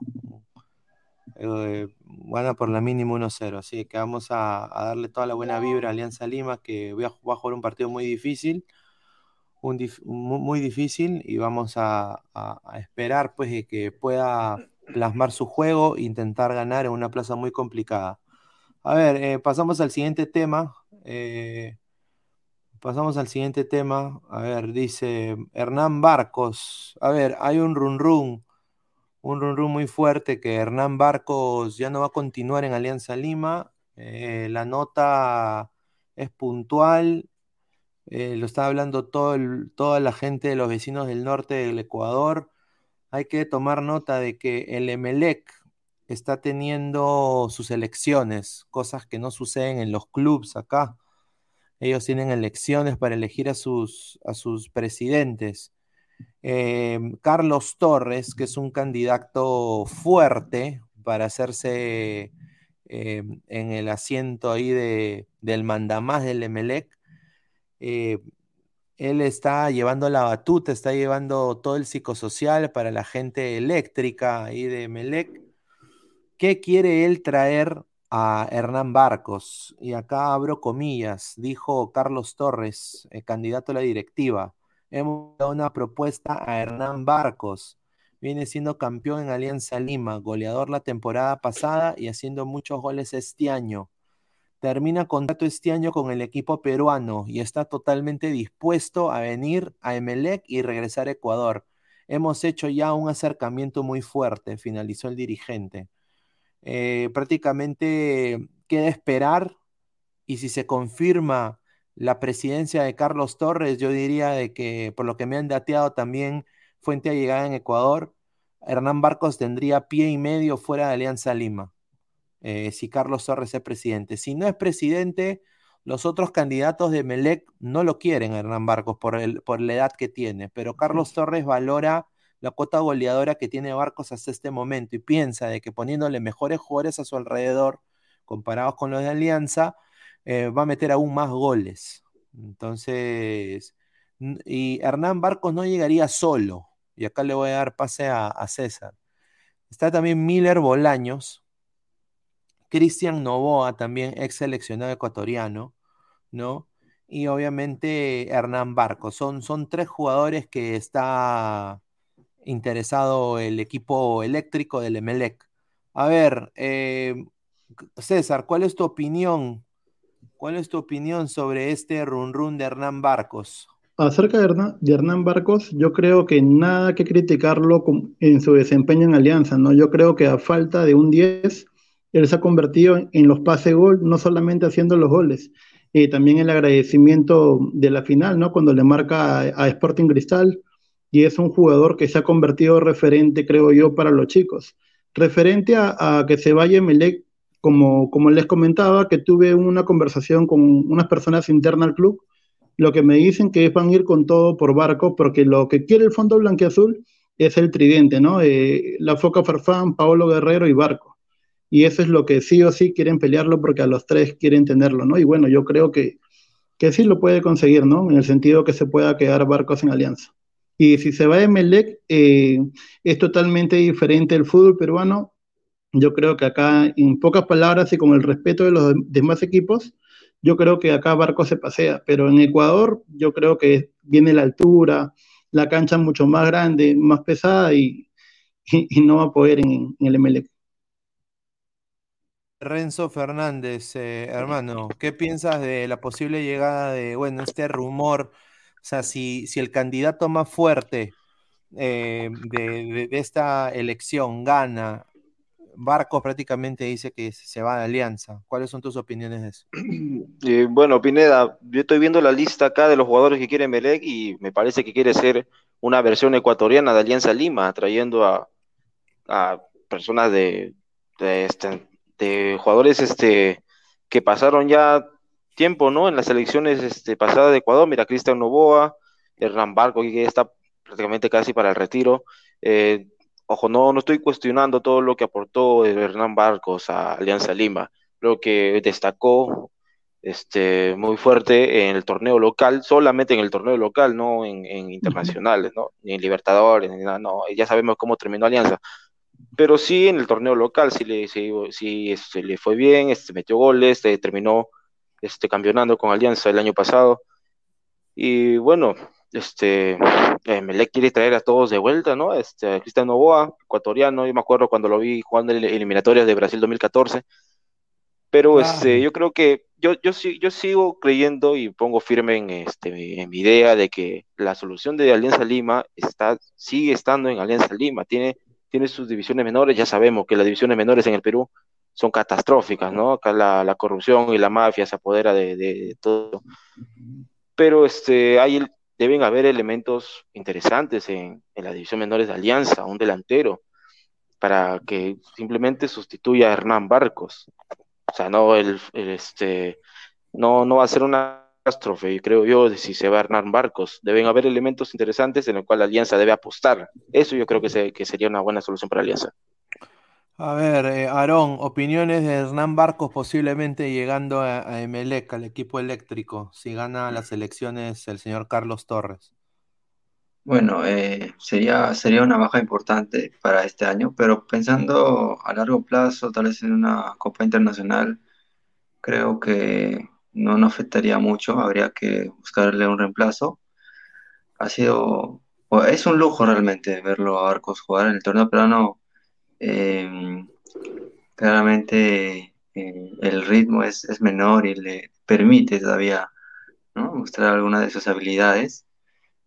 Eh, gana por la mínima 1-0. Así que vamos a, darle toda la buena vibra a Alianza Lima, que va a, jugar un partido muy difícil. Muy, difícil y vamos a, esperar pues que pueda plasmar su juego e intentar ganar en una plaza muy complicada. A ver, eh, pasamos al siguiente tema. Eh, Pasamos al siguiente tema. A ver, dice Hernán Barcos. A ver, hay un run run, un run run muy fuerte que Hernán Barcos ya no va a continuar en Alianza Lima. Eh, la nota es puntual. Eh, lo está hablando todo toda la gente de los vecinos del norte del Ecuador. Hay que tomar nota de que el Emelec está teniendo sus elecciones, cosas que no suceden en los clubes acá. Ellos tienen elecciones para elegir a sus, a sus presidentes. Em, Carlos Torres, que es un candidato fuerte para hacerse em, en el asiento ahí de, del mandamás del Emelec, eh, él está llevando la batuta, está llevando todo el psicosocial para la gente eléctrica ahí de Emelec. ¿Qué quiere él traer a Hernán Barcos. Y acá abro comillas, dijo Carlos Torres, eh, candidato a la directiva. Hemos dado una propuesta a Hernán Barcos. Viene siendo campeón en Alianza Lima, goleador la temporada pasada y haciendo muchos goles este año. Termina contrato este año con el equipo peruano y está totalmente dispuesto a venir a Emelec y regresar a Ecuador. Hemos hecho ya un acercamiento muy fuerte, finalizó el dirigente. Eh, prácticamente queda esperar y si se confirma la presidencia de Carlos Torres, yo diría de que por lo que me han dateado también fuente llegada en Ecuador, Hernán Barcos tendría pie y medio fuera de Alianza Lima, eh, si Carlos Torres es presidente. Si no es presidente, los otros candidatos de Melec no lo quieren Hernán Barcos por, el, por la edad que tiene, pero Carlos Torres valora la cuota goleadora que tiene Barcos hasta este momento y piensa de que poniéndole mejores jugadores a su alrededor, comparados con los de Alianza, eh, va a meter aún más goles. Entonces, y Hernán Barcos no llegaría solo, y acá le voy a dar pase a, a César. Está también Miller Bolaños, Cristian Novoa, también ex seleccionado ecuatoriano, ¿no? y obviamente Hernán Barco. Son, son tres jugadores que está interesado el equipo eléctrico del Emelec. A ver, eh, César, ¿cuál es tu opinión? ¿Cuál es tu opinión sobre este run run de Hernán Barcos? Acerca de Hernán, de Hernán Barcos, yo creo que nada que criticarlo en su desempeño en Alianza, ¿no? Yo creo que a falta de un 10, él se ha convertido en los pase gol, no solamente haciendo los goles, eh, también el agradecimiento de la final, ¿no? Cuando le marca a, Sporting Cristal, y es un jugador que se ha convertido referente, creo yo, para los chicos. Referente a, que se vaya Melec, como, como les comentaba, que tuve una conversación con unas personas internas al club, lo que me dicen que van a ir con todo por barco, porque lo que quiere el Fondo Blanquiazul es el tridente, ¿no? Eh, la Foca Farfán, Paolo Guerrero y Barco. Y eso es lo que sí o sí quieren pelearlo porque a los tres quieren tenerlo, ¿no? Y bueno, yo creo que, que sí lo puede conseguir, ¿no? En el sentido que se pueda quedar Barcos en alianza. Y si se va a Melec, eh, es totalmente diferente el fútbol peruano. Yo creo que acá, en pocas palabras y con el respeto de los demás equipos, yo creo que acá Barco se pasea, pero en Ecuador yo creo que viene la altura, la cancha mucho más grande, más pesada y, y, no va a poder en, el MLE. Renzo Fernández, eh, hermano, ¿qué piensas de la posible llegada de, bueno, este rumor? O sea, si, si el candidato más fuerte eh, de, de, esta elección gana Barco prácticamente dice que se va de Alianza. ¿Cuáles son tus opiniones de eso? *clears throat* Eh, bueno, Pineda, yo estoy viendo la lista acá de los jugadores que quiere Melec y me parece que quiere ser una versión ecuatoriana de Alianza Lima, trayendo a, personas de, este, de jugadores este, que pasaron ya tiempo ¿no? en las elecciones este, pasadas de Ecuador. Mira, Cristian Novoa, Hernán Barco, que está prácticamente casi para el retiro. Eh, ojo, no, no estoy cuestionando todo lo que aportó Hernán Barcos a Alianza Lima. Creo que destacó este, muy fuerte en el torneo local, solamente en el torneo local, no en, internacionales, ¿no? ni en Libertadores, ni nada, no. Ya sabemos cómo terminó Alianza. Pero sí en el torneo local, sí le, sí, este, le fue bien, este, metió goles, este, terminó este, campeonando con Alianza el año pasado. Y bueno, este, eh, Melec quiere traer a todos de vuelta, ¿no? Este, Cristiano Novoa, ecuatoriano, yo me acuerdo cuando lo vi jugando en eliminatorias de Brasil 2014, pero este, yo creo que yo, yo, yo sigo creyendo y pongo firme en, este, en mi idea de que la solución de Alianza Lima está, sigue estando en Alianza Lima, tiene, tiene sus divisiones menores, ya sabemos que las divisiones menores en el Perú son catastróficas, ¿no? Acá la, la corrupción y la mafia se apodera de, de todo. Pero este, hay deben haber elementos interesantes en, la división menores de Alianza, un delantero, para que simplemente sustituya a Hernán Barcos. O sea, no, este, no, no va a ser una catástrofe, creo yo, de si se va a Hernán Barcos. Deben haber elementos interesantes en los cuales la Alianza debe apostar. Eso yo creo que, que sería una buena solución para Alianza. A ver, eh, Aarón, opiniones de Hernán Barcos posiblemente llegando a, Emelec, al equipo eléctrico, si gana las elecciones el señor Carlos Torres. Bueno, eh, sería, sería una baja importante para este año, pero pensando a largo plazo, tal vez en una Copa Internacional, creo que no nos afectaría mucho, habría que buscarle un reemplazo. Ha sido, es un lujo realmente verlo a Barcos jugar en el torneo peruano eh, claramente el ritmo es, menor y le permite todavía mostrar algunas de sus habilidades.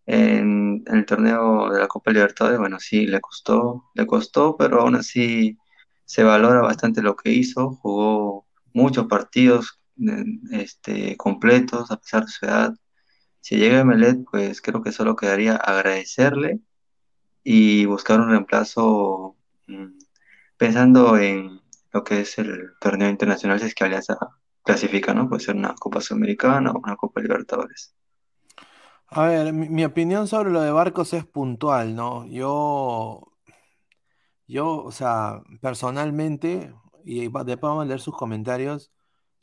En, el torneo de la Copa Libertadores, bueno, sí, le costó, le costó, pero aún así se valora bastante lo que hizo, jugó muchos partidos este, completos a pesar de su edad. Si llega Melet, pues creo que solo quedaría agradecerle y buscar un reemplazo mm, pensando en lo que es el torneo internacional, si es que Alianza clasifica, ¿no? Puede ser una Copa Sudamericana o una Copa Libertadores. A ver, mi, opinión sobre lo de Barcos es puntual, ¿no? Yo, yo, o sea, personalmente, y después vamos a leer sus comentarios,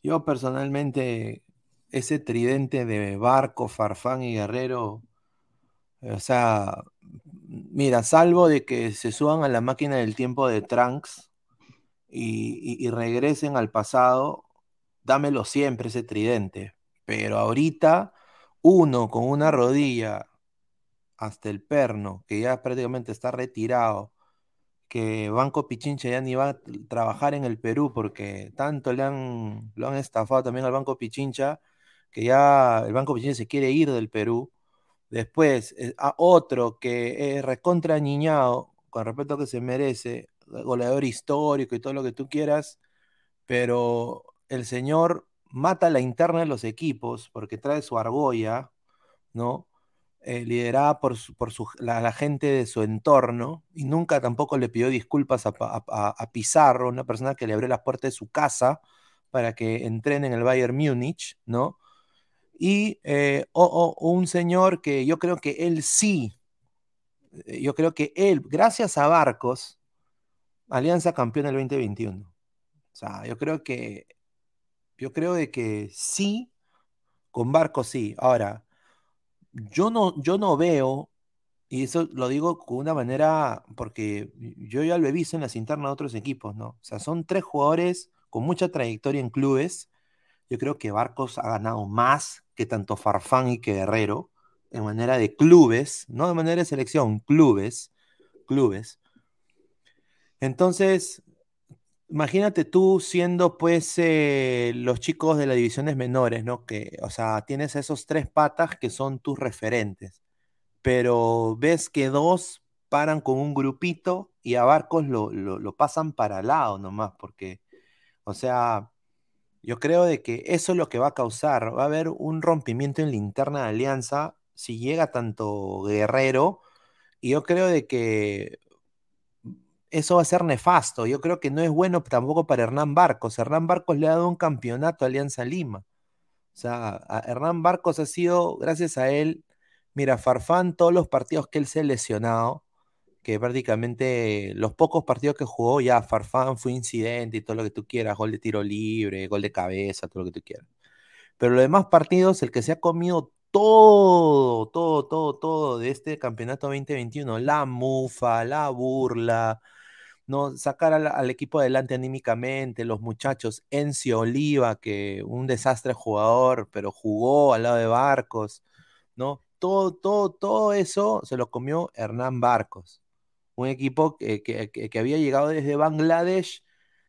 yo personalmente, ese tridente de Barco, Farfán y Guerrero, o sea, Mira, salvo de que se suban a la máquina del tiempo de Trunks y, regresen al pasado, dámelo siempre ese tridente. Pero ahorita, uno con una rodilla hasta el perno, que ya prácticamente está retirado, que Banco Pichincha ya ni va a trabajar en el Perú porque tanto le han, lo han estafado también al Banco Pichincha, que ya el Banco Pichincha se quiere ir del Perú. Después, eh, a otro que es recontra niñado, con respeto a que se merece, goleador histórico y todo lo que tú quieras, pero el señor mata la interna de los equipos porque trae su argolla, ¿no? Eh, liderada por, por la, gente de su entorno y nunca tampoco le pidió disculpas a, Pizarro, una persona que le abrió las puertas de su casa para que entrene en el Bayern Múnich, ¿no? Y eh, un señor que yo creo que él sí, eh, yo creo que él, gracias a Barcos, Alianza campeón del 2021. O sea, yo creo que, yo creo de que sí, con Barcos sí. Ahora, yo no, yo no veo, y eso lo digo con una manera, porque yo ya lo he visto en las internas de otros equipos, ¿no? O sea, son tres jugadores con mucha trayectoria en clubes. Yo creo que Barcos ha ganado más que tanto Farfán y que Guerrero, en manera de clubes, no de manera de selección, clubes, clubes. Entonces, Imagínate tú siendo pues eh, los chicos de las divisiones menores, ¿no? Que, o sea, tienes esos tres patas que son tus referentes, pero ves que dos paran con un grupito y a Barcos lo, lo, pasan para al lado nomás, porque, o sea, yo creo de que eso es lo que va a causar, va a haber un rompimiento en la interna de Alianza si llega tanto Guerrero, y yo creo de que eso va a ser nefasto. Yo creo que no es bueno tampoco para Hernán Barcos. Hernán Barcos le ha dado un campeonato a Alianza Lima. O sea, Hernán Barcos ha sido, gracias a él, mira, Farfán, todos los partidos que él se ha lesionado, que prácticamente los pocos partidos que jugó, ya Farfán fue incidente y todo lo que tú quieras, gol de tiro libre, gol de cabeza, todo lo que tú quieras. Pero los demás partidos, el que se ha comido todo, todo, todo, todo de este campeonato 2021, la mufa, la burla, ¿no? Sacar al, equipo adelante anímicamente, los muchachos, Encio Oliva, que un desastre jugador, pero jugó al lado de Barcos, ¿no? Todo, todo, todo eso se lo comió Hernán Barcos, un equipo que, que, había llegado desde Bangladesh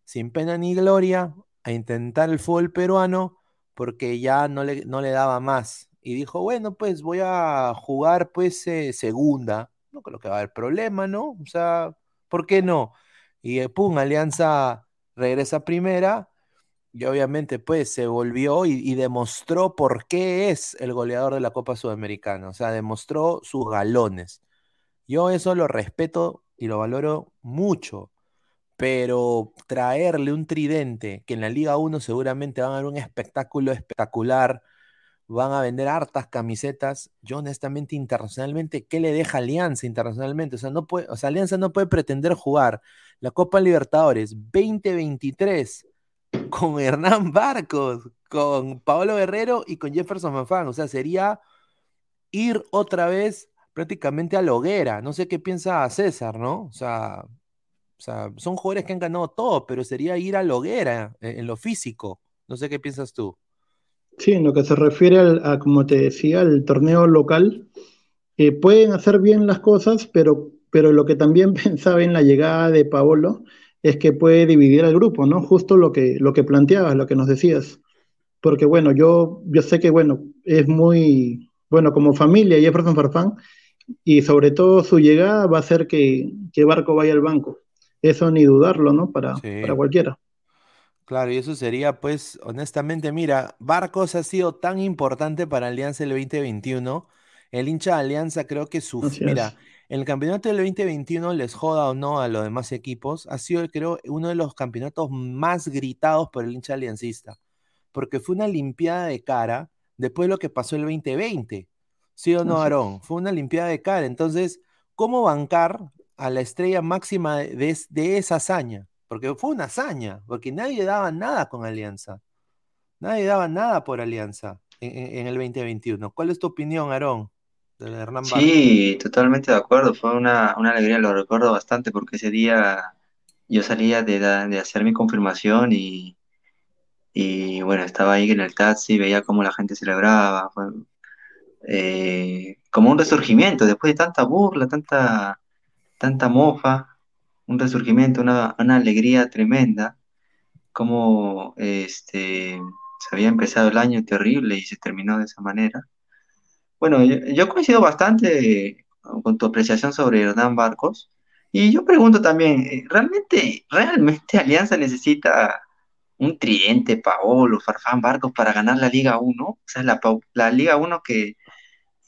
sin pena ni gloria a intentar el fútbol peruano porque ya no le, no le daba más. Y dijo, bueno, pues voy a jugar pues eh, segunda. No creo que va a haber problema, ¿no? O sea, ¿por qué no? Y eh, pum, Alianza regresa primera y obviamente pues se volvió y, demostró por qué es el goleador de la Copa Sudamericana, o sea, demostró sus galones. Yo eso lo respeto y lo valoro mucho, pero traerle un tridente que en la Liga 1 seguramente van a dar un espectáculo espectacular, van a vender hartas camisetas. Yo honestamente internacionalmente, ¿qué le deja Alianza internacionalmente? O sea, no puede, Alianza no puede pretender jugar la Copa Libertadores 2023 con *laughs* Hernán Barcos, con Pablo Guerrero y con Jefferson Manfán. O sea, sería ir otra vez prácticamente a la hoguera. No sé qué piensa César, ¿no? O sea, son jugadores que han ganado todo, pero sería ir a la hoguera en, en lo físico. No sé qué piensas tú. Sí, en lo que se refiere a, como te decía, al torneo local, eh, pueden hacer bien las cosas, pero, pero lo que también *laughs* pensaba en la llegada de Paolo es que puede dividir al grupo, ¿no? Justo lo que, lo que planteabas, lo que nos decías. Porque bueno, yo, yo sé que bueno, es muy, bueno, como familia Jefferson Farfán, y sobre todo su llegada va a hacer que, que Barco vaya al banco. Eso ni dudarlo, ¿no? Para, para cualquiera. Claro, y eso sería, pues, honestamente, mira, Barcos ha sido tan importante para Alianza el 2021. El hincha de Alianza creo que su... Mira, el campeonato del 2021, les joda o no a los demás equipos, ha sido, creo, uno de los campeonatos más gritados por el hincha aliancista. Porque fue una limpiada de cara después de lo que pasó el 2020. ¿Sí o no, Aarón? Fue una limpiada de cara. Entonces, ¿cómo bancar a la estrella máxima de, de esa hazaña? Porque fue una hazaña, porque nadie daba nada con Alianza. Nadie daba nada por Alianza en, el 2021. ¿Cuál es tu opinión, Aarón? Sí, totalmente de acuerdo. Fue una, alegría, lo recuerdo bastante porque ese día yo salía de, de hacer mi confirmación y, Y bueno, estaba ahí en el taxi, veía cómo la gente celebraba, eh, como un resurgimiento después de tanta burla, tanta, tanta mofa, un resurgimiento, una, una alegría tremenda, como este, se había empezado el año terrible y se terminó de esa manera. Bueno, yo, yo coincido bastante con tu apreciación sobre Hernán Barcos. Y yo pregunto también, eh, ¿realmente, realmente Alianza necesita un tridente, Paolo, Farfán, Barcos para ganar la Liga 1? O sea, la, la Liga 1 que,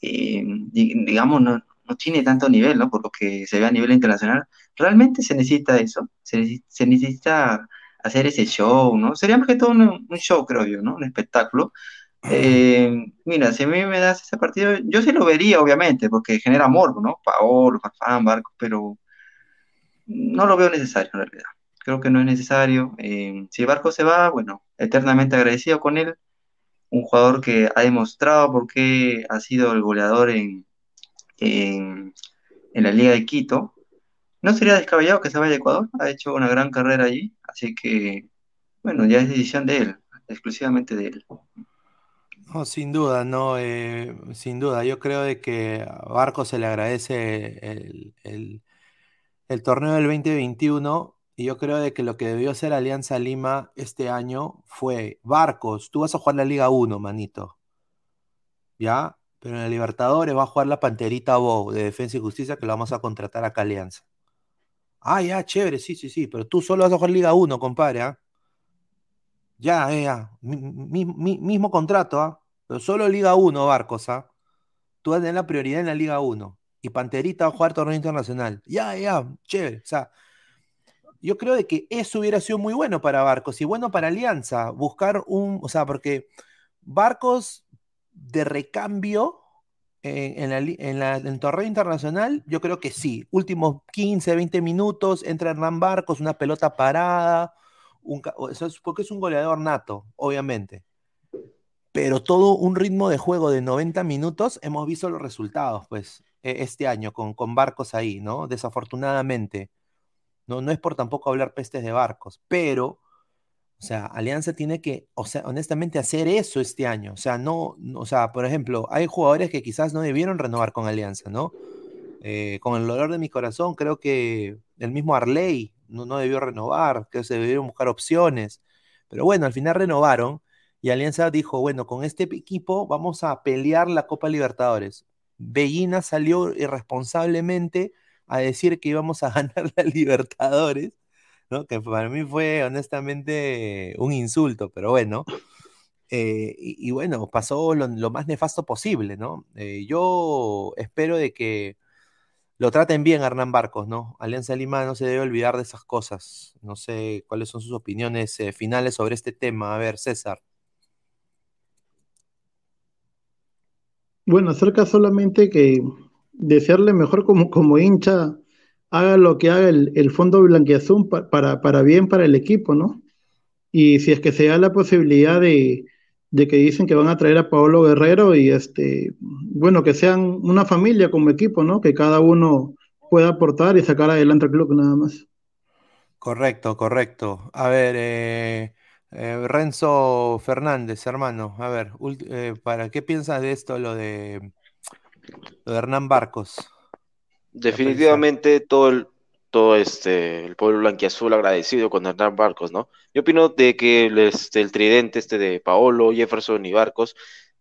eh, di- digamos, no, no tiene tanto nivel, ¿no? Por lo que se ve a nivel internacional. ¿Realmente se necesita eso? ¿Se, necesi- se necesita hacer ese show, ¿no? Sería más que todo un, show, creo yo, ¿no? Un espectáculo eh, mira, si a mí me das ese partido, yo sí lo vería, obviamente, porque genera morbo, ¿no? Paolo, Farfán, Barcos, pero no lo veo necesario en realidad. Creo que no es necesario. Eh, si Barcos se va, bueno, eternamente agradecido con él. Un jugador que ha demostrado por qué ha sido el goleador en, en, la Liga de Quito. No sería descabellado que se vaya a Ecuador, ha hecho una gran carrera allí, así que, bueno, ya es decisión de él, exclusivamente de él. No, sin duda, no, eh, sin duda. Yo creo de que a Barco se le agradece el, el- torneo del 2021 y yo creo de que lo que debió hacer Alianza Lima este año fue, Barcos, tú vas a jugar la Liga 1, manito, ¿ya? Pero en la Libertadores va a jugar la Panterita Bow de Defensa y Justicia que lo vamos a contratar acá a Alianza. Ah, ya, chévere, sí, sí, sí, pero tú solo vas a jugar Liga 1, compadre, ¿ah? Ya, eh, ya, mi- mi- mi- mismo contrato, ¿ah? Pero solo Liga 1, Barcos, ¿ah? Tú vas a tener la prioridad en la Liga 1. Y Panterita va a jugar torneo internacional. Ya, ya, chévere. O sea, yo creo de que eso hubiera sido muy bueno para Barcos y bueno para Alianza. Buscar un, o sea, porque Barcos de recambio en, la, en la- en el torneo internacional, yo creo que sí. Últimos 15, 20 minutos, entra Hernán Barcos, una pelota parada. Un, porque es un goleador nato, obviamente pero todo un ritmo de juego de 90 minutos, hemos visto los resultados, pues, e- este año con, con Barcos ahí, ¿no? Desafortunadamente, no, no es por tampoco hablar pestes de Barcos, pero, o sea, Alianza tiene que, o sea, honestamente hacer eso este año, o sea, no, o sea, por ejemplo, hay jugadores que quizás no debieron renovar con Alianza, ¿no? Eh, con el dolor de mi corazón, creo que el mismo Arley no, no debió renovar, que se debieron buscar opciones. Pero bueno, al final renovaron y Alianza dijo, bueno, con este equipo vamos a pelear la Copa Libertadores. Bellina salió irresponsablemente a decir que íbamos a *laughs* ganar la Libertadores, Que para mí fue honestamente un insulto, pero bueno. Eh, y, bueno, pasó lo, más nefasto posible, ¿no? Eh, yo espero de que lo traten bien Hernán Barcos, ¿no? Alianza Lima no se debe olvidar de esas cosas. No sé cuáles son sus opiniones eh, finales sobre este tema. A ver, César. Bueno, acerca solamente que desearle mejor como, como hincha, haga lo que haga el, fondo blanquiazul pa- para, para bien para el equipo, ¿no? Y si es que se da la posibilidad de, de que dicen que van a traer a Paolo Guerrero y este, bueno, que sean una familia como equipo, ¿no? Que cada uno pueda aportar y sacar adelante al club nada más. Correcto, correcto. A ver, eh, eh, Renzo Fernández, hermano, a ver, eh, ¿para qué piensas de esto, lo de, lo de Hernán Barcos? Definitivamente todo el, todo este, el pueblo blanquiazul agradecido con Hernán Barcos, ¿no? Yo opino de que el, este, el tridente este de Paolo, Jefferson y Barcos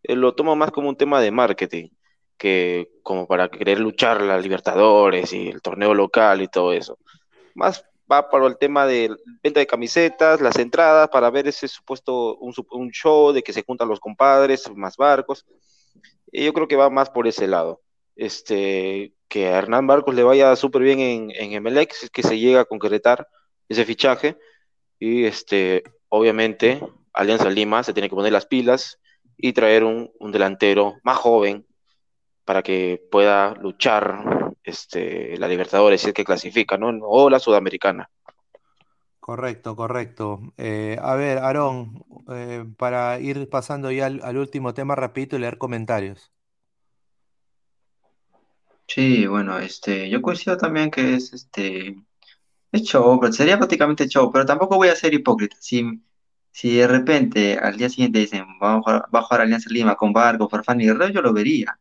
eh, lo tomo más como un tema de marketing que como para querer luchar la Libertadores y el torneo local y todo eso. Más va para el tema de venta de camisetas, las entradas, para ver ese supuesto, un, show de que se juntan los compadres, más barcos. Y yo creo que va más por ese lado. Este, que a Hernán Barcos le vaya súper bien en, en es que se llega a concretar ese fichaje. Y este, obviamente, Alianza Lima se tiene que poner las pilas y traer un, un delantero más joven para que pueda luchar este, la Libertadores, si es que clasifica, ¿no? O la Sudamericana. Correcto, correcto. Eh, a ver, Aarón, eh, para ir pasando ya al, al último tema rapidito y leer comentarios. Sí, bueno, este, yo coincido también que es este, es show, pero sería prácticamente show, pero tampoco voy a ser hipócrita. Si, Si de repente al día siguiente dicen, vamos a jugar, va a jugar Alianza Lima con Barco, Farfán y Guerrero, yo lo vería.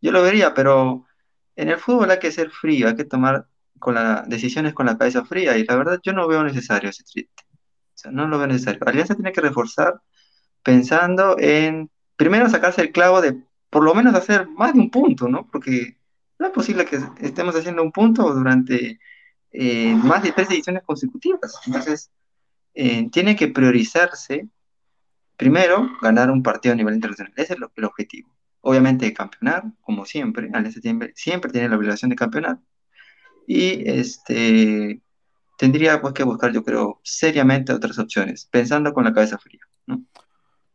Yo lo vería, pero en el fútbol hay que ser frío, hay que tomar con las decisiones con la cabeza fría y la verdad yo no veo necesario ese triste. O sea, no lo veo necesario. Alianza tiene que reforzar pensando en primero sacarse el clavo de por lo menos hacer más de un punto, ¿no? Porque no es posible que estemos haciendo un punto durante eh, más de tres ediciones consecutivas. Entonces, eh, tiene que priorizarse primero ganar un partido a nivel internacional. Ese es lo, el objetivo. Obviamente campeonar, como siempre, Alianza siempre, siempre tiene la obligación de campeonar. Y este tendría pues que buscar, yo creo, seriamente otras opciones, pensando con la cabeza fría. ¿no?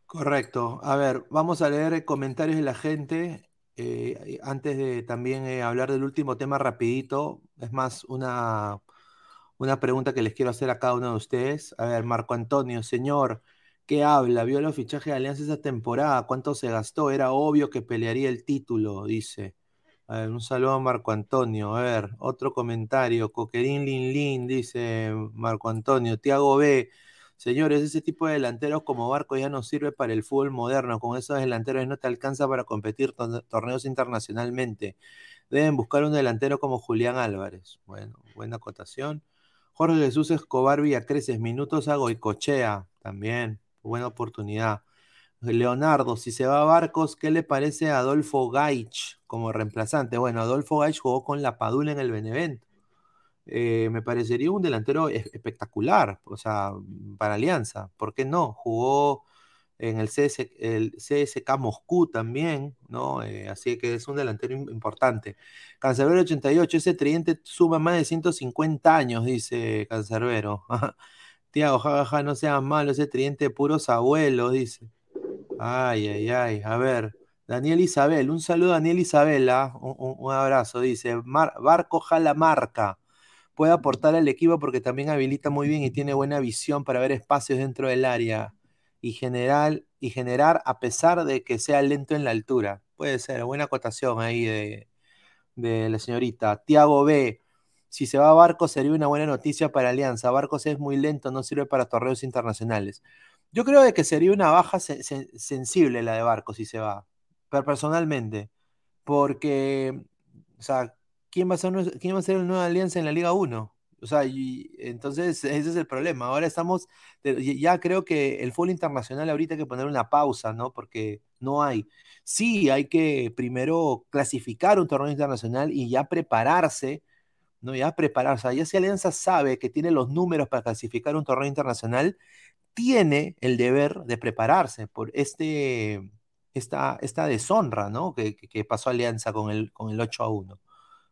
Correcto. A ver, vamos a leer comentarios de la gente. Eh, antes de también eh, hablar del último tema rapidito, es más una, una pregunta que les quiero hacer a cada uno de ustedes. A ver, Marco Antonio, señor, ¿qué habla? ¿Vio los fichajes de Alianza esa temporada? ¿Cuánto se gastó? Era obvio que pelearía el título, dice. A ver, un saludo a Marco Antonio. A ver, otro comentario. Coquerín Lin Lin, dice Marco Antonio. Tiago B. Señores, ese tipo de delanteros como Barco ya no sirve para el fútbol moderno. Con esos delanteros no te alcanza para competir tor- torneos internacionalmente. Deben buscar un delantero como Julián Álvarez. Bueno, buena acotación. Jorge Jesús Escobar Villacreces, minutos a Goicochea. También, buena oportunidad. Leonardo, si se va a Barcos, ¿qué le parece a Adolfo Gaich como reemplazante? Bueno, Adolfo Gaich jugó con la Padula en el Benevento. Eh, me parecería un delantero es- espectacular, o sea, para Alianza. ¿Por qué no? Jugó en el, CS, el CSK Moscú también, ¿no? Eh, así que es un delantero im- importante. Cancerbero 88, ese tridente suma más de 150 años, dice Cancerbero. *laughs* Tiago, jajaja, no seas malo, ese tridente de puros abuelos, dice. Ay, ay, ay. A ver, Daniel Isabel, un saludo a Daniel Isabela, un, un- un abrazo, dice. Mar- Barco Jalamarca puede aportar al equipo porque también habilita muy bien y tiene buena visión para ver espacios dentro del área y generar, y generar a pesar de que sea lento en la altura. Puede ser, buena acotación ahí de, la señorita. Tiago B. Si se va a Barcos sería una buena noticia para Alianza. Barcos es muy lento, no sirve para torneos internacionales. Yo creo de que sería una baja sen- sen- sensible la de Barcos si se va, pero personalmente, porque, o sea, ¿quién va a ser, quién va a ser el nuevo Alianza en la Liga 1? O sea, entonces ese es el problema. Ahora estamos, ya creo que el fútbol internacional ahorita hay que poner una pausa, ¿no? Porque no hay. Sí, hay que primero clasificar un torneo internacional y ya prepararse ¿no? Ya prepararse. Ya si Alianza sabe que tiene los números para clasificar un torneo internacional, tiene el deber de prepararse por este, esta, esta deshonra, ¿no? Que pasó Alianza con el, con el 8 a 1,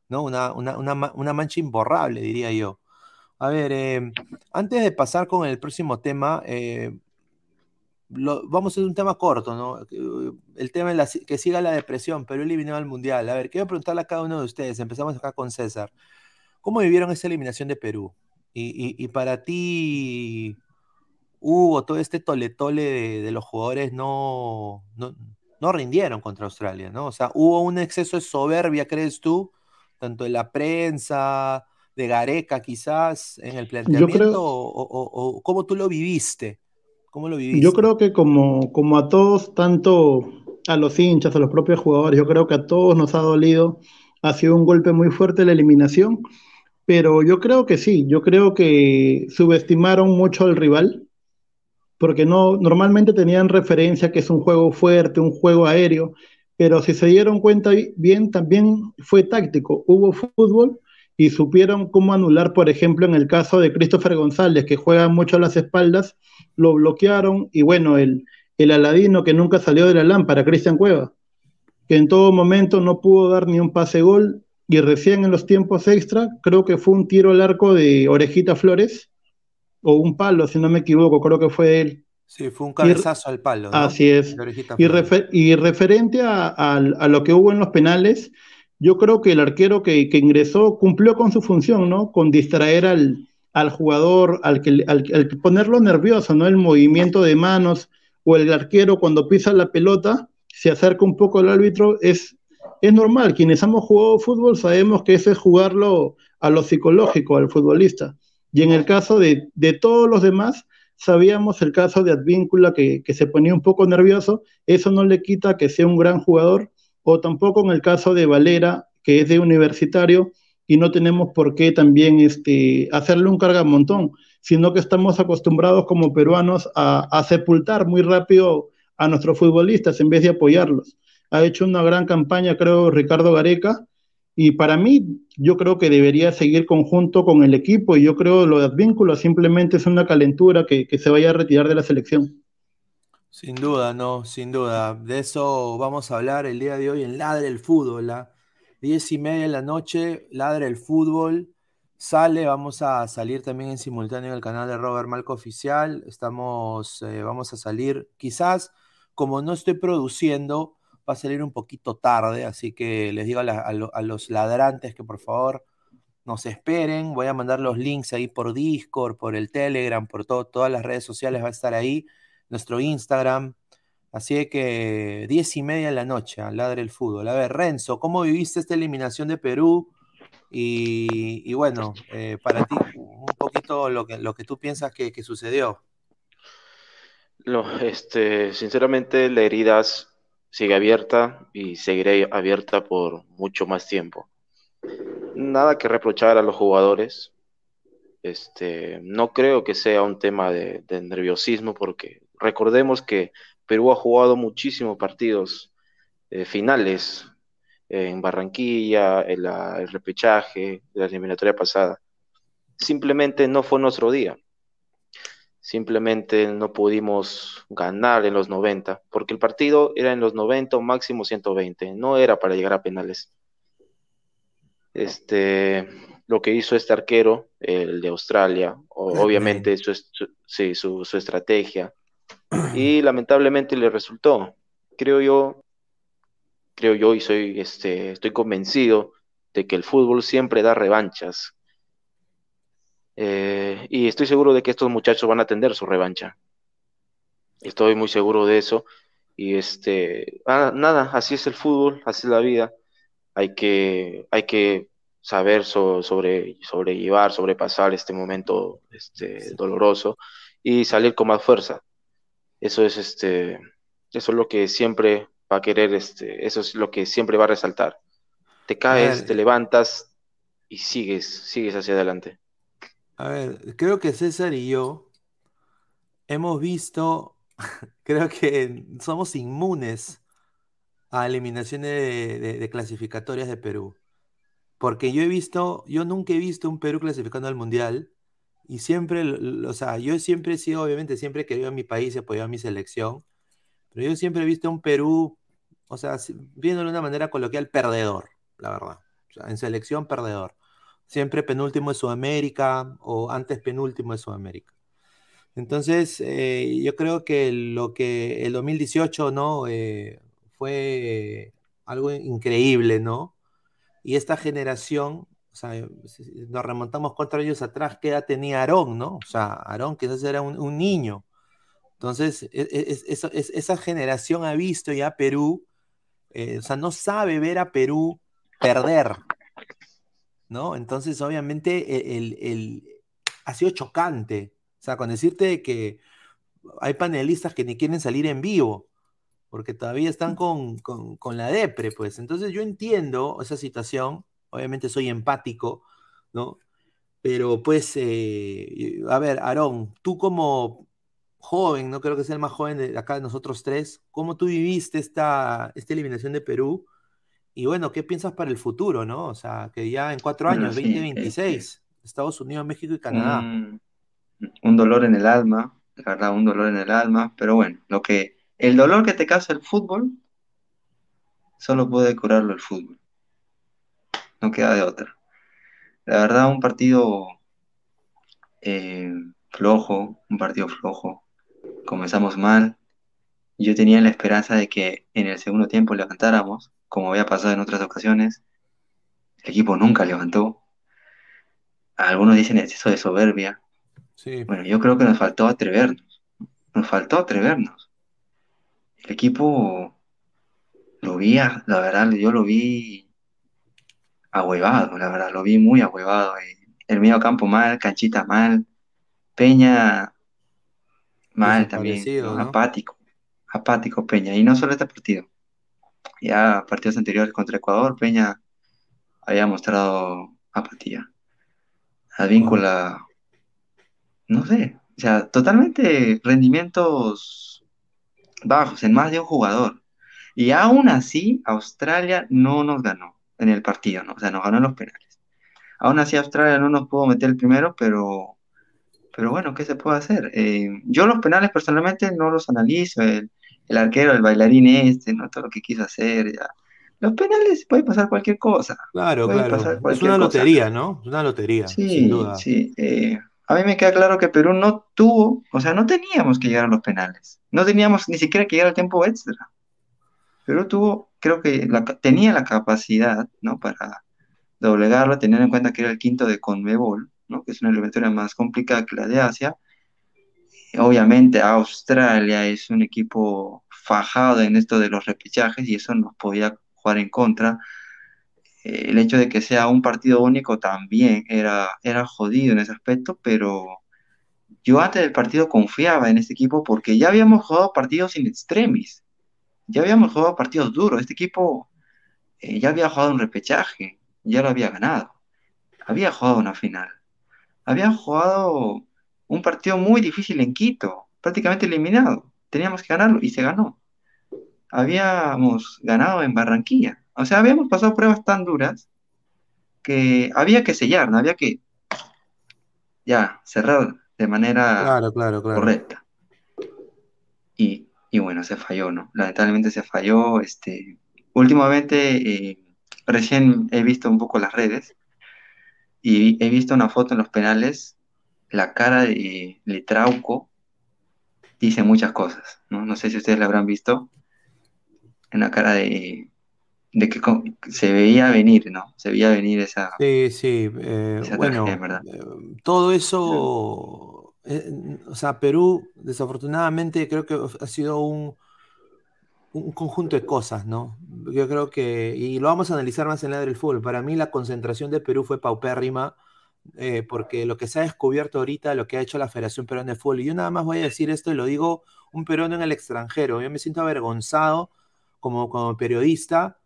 ¿no? Una, una, una una mancha imborrable, diría yo. A ver, eh, antes de pasar con el próximo tema, eh, lo- vamos a hacer un tema corto, ¿no? Que, El tema de la, que siga la depresión, Perú eliminado al Mundial. A ver, quiero preguntarle a cada uno de ustedes. Empezamos acá con César. ¿Cómo vivieron esa eliminación de Perú? Y, y- y para ti, Hugo, todo este tole-tole de, de los jugadores no, no, no rindieron contra Australia, ¿no? O sea, hubo un exceso de soberbia, ¿crees tú? Tanto de la prensa, de Gareca quizás, en el Yo planteamiento, creo, o, o- o- o cómo tú lo viviste? ¿Cómo lo viviste? yo creo que como, como a todos, tanto a los hinchas, a los propios jugadores, yo creo que a todos nos ha dolido, ha sido un golpe muy fuerte la eliminación, pero yo creo que sí, yo creo que subestimaron mucho al rival, porque no, normalmente tenían referencia que es un juego fuerte, un juego aéreo, pero si se dieron cuenta bien, también fue táctico, hubo fútbol y supieron cómo anular, por ejemplo, en el caso de Christopher González, que juega mucho a las espaldas, lo bloquearon y bueno, el, el Aladino que nunca salió de la lámpara, Cristian Cueva, que en todo momento no pudo dar ni un pase gol y recién en los tiempos extra, creo que fue un tiro al arco de Orejita Flores, o un palo, si no me equivoco, creo que fue él. Sí, fue un Y- cabezazo al palo, ¿no? Así es. Y, refer- y referente a, a- a lo que hubo en los penales, yo creo que el arquero que, que ingresó cumplió con su función, ¿no? Con distraer al, al jugador, al, que, al, al ponerlo nervioso, ¿no? El movimiento de manos o el arquero cuando pisa la pelota, se acerca un poco al árbitro, es, es normal. Quienes hemos jugado fútbol sabemos que eso es jugarlo a lo psicológico al futbolista. Y en el caso de, de todos los demás, sabíamos el caso de Advíncula que, se ponía un poco nervioso, eso no le quita que sea un gran jugador, o tampoco en el caso de Valera, que es de universitario, y no tenemos por qué también este, hacerle un carga montón, sino que estamos acostumbrados como peruanos a, sepultar muy rápido a nuestros futbolistas en vez de apoyarlos. Ha hecho una gran campaña, creo, Ricardo Gareca, y para mí, yo creo que debería seguir conjunto con el equipo, y yo creo lo de Advínculo simplemente es una calentura que, que se vaya a retirar de la selección. Sin duda, no, sin duda. De eso vamos a hablar el día de hoy en Ladre el Fútbol. ¿la? Diez y media de la noche, Ladre el Fútbol. Sale, vamos a salir también en simultáneo en el canal de Robert Malco Oficial. Estamos, eh, vamos a salir, quizás, como no estoy produciendo, va a salir un poquito tarde, así que les digo a, los ladrantes que por favor nos esperen. Voy a mandar los links ahí por Discord, por el Telegram, por todas las redes sociales, va a estar ahí, nuestro Instagram. Así que diez y media de la noche, ladre el fútbol. A ver, Renzo, ¿cómo viviste esta eliminación de Perú? Y, bueno, eh, para ti, un poquito lo que, lo que tú piensas que, que sucedió. No, este, sinceramente, la heridas sigue abierta y seguirá abierta por mucho más tiempo. Nada que reprochar a los jugadores. Este, no creo que sea un tema de, nerviosismo porque recordemos que Perú ha jugado muchísimos partidos eh, finales eh, en Barranquilla, en la, el repechaje, la eliminatoria pasada. Simplemente no fue nuestro día simplemente no pudimos ganar en los 90, porque el partido era en los 90 o máximo 120, no era para llegar a penales. Este, lo que hizo este arquero, el de Australia, o, obviamente su, sí, su, su estrategia, y *clears throat* lamentablemente le resultó. Creo yo, creo yo y soy, este, estoy convencido de que el fútbol siempre da revanchas, eh, y estoy seguro de que estos muchachos van a atender su revancha. Estoy muy seguro de eso. Y este, ah, nada, así es el fútbol, así es la vida. Hay que, hay que saber so, sobre, sobrellevar, sobrepasar este momento este, doloroso y salir con más fuerza. Eso es este, eso es lo que siempre va a querer, este, eso es lo que siempre va a resaltar. Te caes, te levantas y sigues, sigues hacia adelante. A ver, creo que César y yo hemos visto, *laughs* creo que somos inmunes a eliminaciones de, clasificatorias de Perú. Porque yo he visto, yo nunca he visto un Perú clasificando al Mundial y siempre, o sea, yo siempre he sido, obviamente, siempre he querido a mi país y apoyado a mi selección, pero yo siempre he visto un Perú, o sea, viéndolo de una manera coloquial, perdedor, la verdad. En selección, perdedor siempre penúltimo de Sudamérica o antes penúltimo de Sudamérica. Entonces, eh, yo creo que lo que el 2018, ¿no? Eh, fue algo increíble, ¿no? Y esta generación, o sea, nos remontamos cuatro años atrás, ¿qué edad tenía Aarón, ¿no? O sea, Aarón quizás era un, niño. Entonces, es, es, es, esa generación ha visto ya Perú, eh, o sea, no sabe ver a Perú perder, ¿no? Entonces, obviamente, el, el, ha sido chocante. O sea, con decirte que hay panelistas que ni quieren salir en vivo, porque todavía están con, con, con la depre, pues. Entonces, yo entiendo esa situación, obviamente soy empático, ¿no? Pero, pues, eh, a ver, Aarón, tú como joven, no creo que sea el más joven de acá de nosotros tres, ¿cómo tú viviste esta, esta eliminación de Perú? Y bueno, ¿qué piensas para el futuro, no? O sea, que ya en cuatro años, sí, 2026, este, Estados Unidos, México y Canadá. Un, un, dolor en el alma, la verdad, un dolor en el alma, pero bueno, lo que, el dolor que te causa el fútbol, solo puede curarlo el fútbol. No queda de otra. La verdad, un partido eh, flojo, un partido flojo. Comenzamos mal. Yo tenía la esperanza de que en el segundo tiempo levantáramos como había pasado en otras ocasiones. El equipo nunca levantó. Algunos dicen exceso de soberbia. Sí. Bueno, yo creo que nos faltó atrevernos. Nos faltó atrevernos. El equipo lo vi, la verdad, yo lo vi ahuevado, la verdad, lo vi muy ahuevado. El medio campo mal, Canchita mal, Peña Mal también, apático, apático Peña. Y no solo este partido, ya partidos anteriores contra Ecuador, Peña había mostrado apatía. Advíncula, no sé, o sea, totalmente rendimientos bajos en más de un jugador. Y aún así, Australia no nos ganó en el partido, ¿no? O sea, nos ganó en los penales. Aún así, Australia no nos pudo meter el primero, pero, pero bueno, ¿qué se puede hacer? Eh, yo los penales personalmente no los analizo, el arquero, el bailarín este, ¿no? Todo lo que quiso hacer, ya. Los penales puede pasar cualquier cosa, Claro, puede claro. pasar Es una cosa. lotería, ¿no? Es una lotería, sin Sí, duda. sí. eh, a mí me queda claro que Perú no tuvo, o sea, no teníamos que llegar a los penales. No teníamos ni siquiera que llegar al tiempo extra. Perú tuvo, creo que la tenía la capacidad, ¿no? Para doblegarlo, teniendo en cuenta que era el quinto de Conmebol, ¿no? Que es una eliminatoria más complicada que la de Asia. Obviamente, Australia es un equipo fajado en esto de los repechajes y eso nos podía jugar en contra. Eh, el hecho de que sea un partido único también era, era jodido en ese aspecto, pero yo antes del partido confiaba en este equipo porque ya habíamos jugado partidos in extremis, ya habíamos jugado partidos duros. Este equipo eh, ya había jugado un repechaje, ya lo había ganado, había jugado una final, había jugado un partido muy difícil en Quito, prácticamente eliminado. Teníamos que ganarlo y se ganó. Habíamos ganado en Barranquilla. O sea, habíamos pasado pruebas tan duras que había que sellar, ¿no? Había que ya cerrar de manera Claro, claro, claro. correcta. Y, y bueno, se falló, ¿no? Lamentablemente se falló. Este, últimamente, eh, recién he visto un poco las redes y he visto una foto en los penales. La cara de Letrauco dice muchas cosas, ¿no? No sé si ustedes la habrán visto. En la cara de, de que se veía venir, ¿no? Se veía venir esa, Sí, sí. eh, esa bueno, tragedia, verdad. eh, todo eso, eh, o sea, Perú, desafortunadamente, creo que ha sido un, un conjunto de cosas, ¿no? Yo creo que, y lo vamos a analizar más en la del fútbol. Para mí, la concentración de Perú fue paupérrima, eh, porque lo que se ha descubierto ahorita, lo que ha hecho la Federación Peruana de Fútbol, y yo nada más voy a decir esto y lo digo un peruano en el extranjero. Yo me siento avergonzado como, como periodista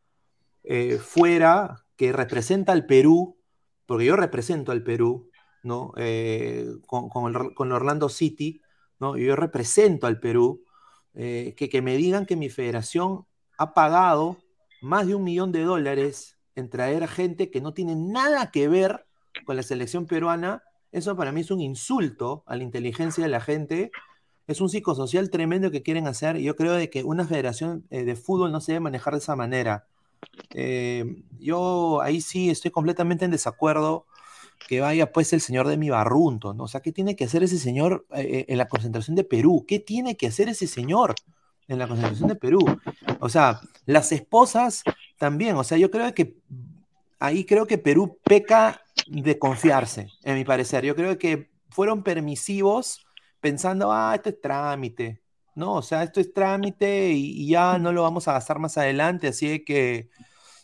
eh, fuera que representa al Perú, porque yo represento al Perú, ¿no? Eh, con, con, el, con Orlando City, ¿no? Yo represento al Perú, eh, que, que me digan que mi federación ha pagado más de un millón de dólares en traer gente que no tiene nada que ver con la selección peruana, eso para mí es un insulto a la inteligencia de la gente, es un psicosocial tremendo que quieren hacer, y yo creo de que una federación eh, de fútbol no se debe manejar de esa manera. Eh, yo ahí sí estoy completamente en desacuerdo que vaya pues el señor de mi barrunto, ¿no? O sea, ¿qué tiene que hacer ese señor eh, en la concentración de Perú? ¿Qué tiene que hacer ese señor en la concentración de Perú? O sea, las esposas también, o sea, yo creo que ahí creo que Perú peca de confiarse, en mi parecer. Yo creo que fueron permisivos pensando, ah, esto es trámite, ¿no? O sea, esto es trámite y, y ya no lo vamos a gastar más adelante, así que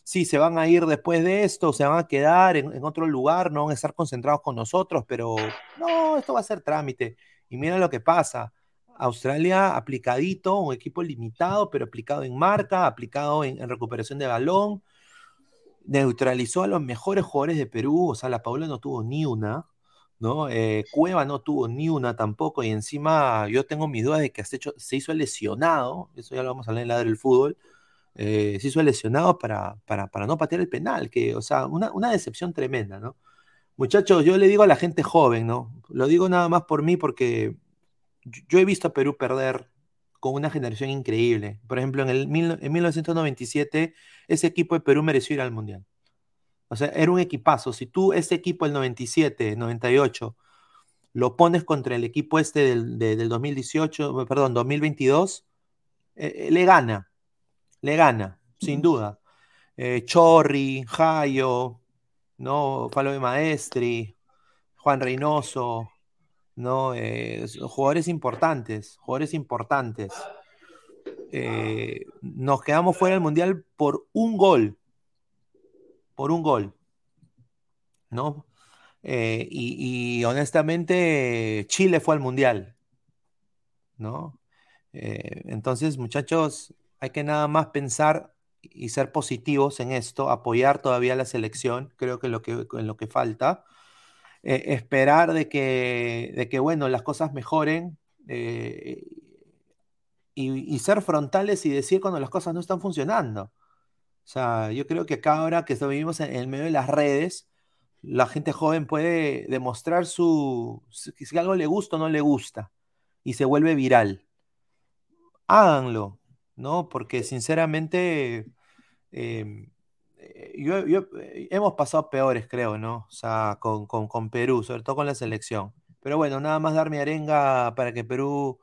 sí, se van a ir después de esto, se van a quedar en, en, otro lugar, no van a estar concentrados con nosotros, pero no, esto va a ser trámite. Y mira lo que pasa. Australia aplicadito, un equipo limitado, pero aplicado en marca, aplicado en, en recuperación de balón, neutralizó a los mejores jugadores de Perú, o sea, la Paula no tuvo ni una, ¿no? Eh, Cueva no tuvo ni una tampoco, y encima yo tengo mis dudas de que se, hizo lesionado, eso ya lo vamos a hablar en la del fútbol, eh, se hizo lesionado para, para, para, no patear el penal, que, o sea, una, una, decepción tremenda, ¿no? Muchachos, yo le digo a la gente joven, ¿no? Lo digo nada más por mí porque yo he visto a Perú perder con una generación increíble. Por ejemplo, en, el, en 1997, ese equipo de Perú mereció ir al Mundial. O sea, era un equipazo. Si tú ese equipo, el 97, 98, lo pones contra el equipo este del, de, del 2018, perdón, 2022, eh, le gana le gana, sin duda. Eh, Chorri, Jayo, ¿no? Falo de Maestri, Juan Reynoso, ¿no? Eh, jugadores importantes, jugadores importantes. Eh, nos quedamos fuera del Mundial por un gol, por un gol, ¿no? Eh, y, honestamente, Chile fue al Mundial. ¿no? Entonces, muchachos, hay que nada más pensar y ser positivos en esto, apoyar todavía la selección, creo que, lo que en lo que falta, eh, esperar de que, de que, bueno, las cosas mejoren eh, y, ser frontales y decir cuando las cosas no están funcionando. O sea, yo creo que acá ahora que vivimos en, el medio de las redes, la gente joven puede demostrar su, si algo le gusta o no le gusta y se vuelve viral. Háganlo, ¿no? Porque sinceramente em, yo, eh, hemos pasado peores, creo, ¿no? O sea, con, con, Perú, sobre todo con la selección. Pero bueno, nada más dar mi arenga para que Perú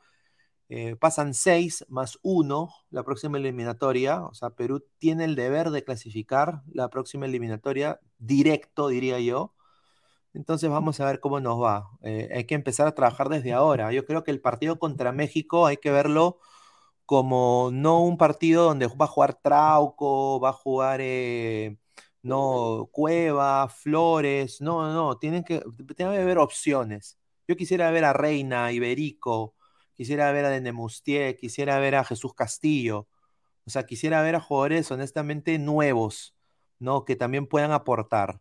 eh, seis más uno la próxima eliminatoria. O sea, Perú tiene el deber de clasificar la próxima eliminatoria directo, diría yo. Entonces vamos a ver cómo nos va. hay que empezar a trabajar desde ahora. Yo creo que el partido contra México hay que verlo como no un partido donde va a jugar Trauco, va a jugar eh, no Cueva, Flores, no, no, tienen que, tienen que haber opciones. Yo quisiera ver a Reina, Iberico, quisiera ver a Denemustier, quisiera ver a Jesús Castillo, o sea, quisiera ver a jugadores honestamente nuevos, ¿no? Que también puedan aportar.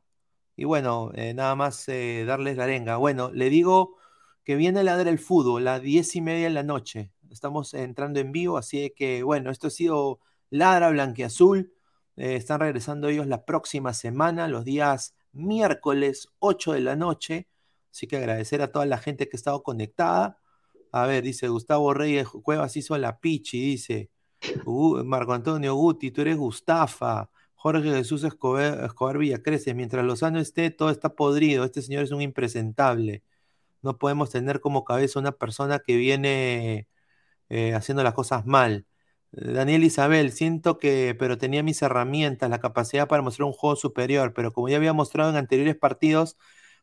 Y bueno, eh, nada más eh, darles la arenga. Bueno, le digo que viene la del fútbol, las diez y media de la noche estamos entrando en vivo, así que bueno, esto ha sido Ladra Blanqueazul. Eh, están regresando ellos la próxima semana, los días miércoles 8 de la noche. Así que agradecer a toda la gente que ha estado conectada. A ver, dice Gustavo Reyes Cuevas hizo la pichi, dice Marco Antonio Guti, tú eres Gustafa. Jorge Jesús Escobar, Escobar Villacreces, mientras Lozano esté, todo está podrido. Este señor es un impresentable. No podemos tener como cabeza una persona que viene eh, haciendo las cosas mal. Daniel Isabel, siento que, pero tenía mis herramientas, la capacidad para mostrar un juego superior, pero como ya había mostrado en anteriores partidos,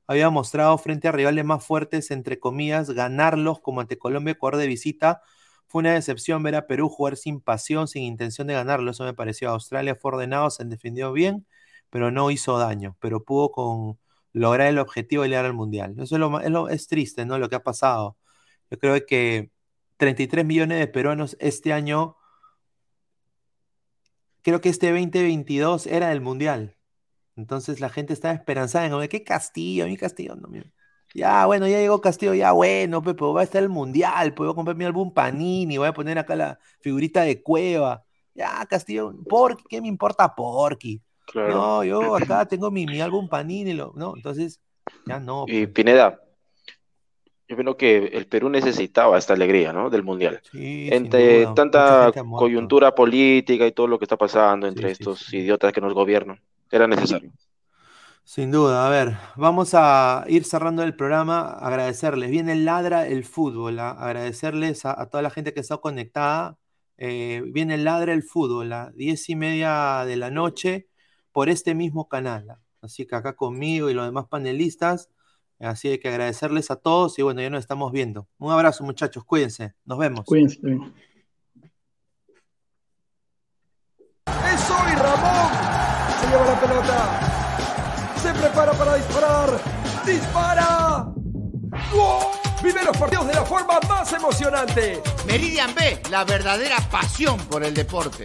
había mostrado frente a rivales más fuertes, entre comillas, ganarlos como ante Colombia, Ecuador de visita. Fue una decepción ver a Perú jugar sin pasión, sin intención de ganarlo. Eso me pareció. Australia fue ordenado, se defendió bien, pero no hizo daño. Pero pudo con lograr el objetivo de llegar al Mundial. Eso es, lo, es, lo, es triste, ¿no? Lo que ha pasado. Yo creo que 33 millones de peruanos este año. Creo que este 2022 era del Mundial. Entonces la gente estaba esperanzada en, ¿qué Castillo? Mi Castillo, no, Ya, bueno, ya llegó Castillo, ya bueno, Pepe, va a estar el Mundial, puedo comprar mi álbum Panini, voy a poner acá la figurita de Cueva. Ya, Castillo, Porky, ¿qué me importa Porky? No, yo acá tengo mi, mi álbum Panini, lo, ¿no? Entonces, ya no. Y pues. Pineda, yo creo que el Perú necesitaba esta alegría, ¿no? Del Mundial. entre tanta coyuntura política y todo lo que está pasando entre estos idiotas que nos gobiernan. Era necesario. Sin duda, a ver, vamos a ir cerrando el programa, agradecerles. Viene Ladra el fútbol, ¿ah? agradecerles a, toda la gente que está conectada. Eh, viene Ladra el fútbol a diez y media de la noche por este mismo canal. ¿ah? Así que acá conmigo y los demás panelistas Así hay que agradecerles a todos y bueno, ya nos estamos viendo. Un abrazo muchachos, cuídense, nos vemos. Cuídense. Es hoy Ramón. Se lleva la pelota. Se prepara para disparar. ¡Dispara! Vive los partidos de la forma más emocionante. Meridian B, la verdadera pasión por el deporte.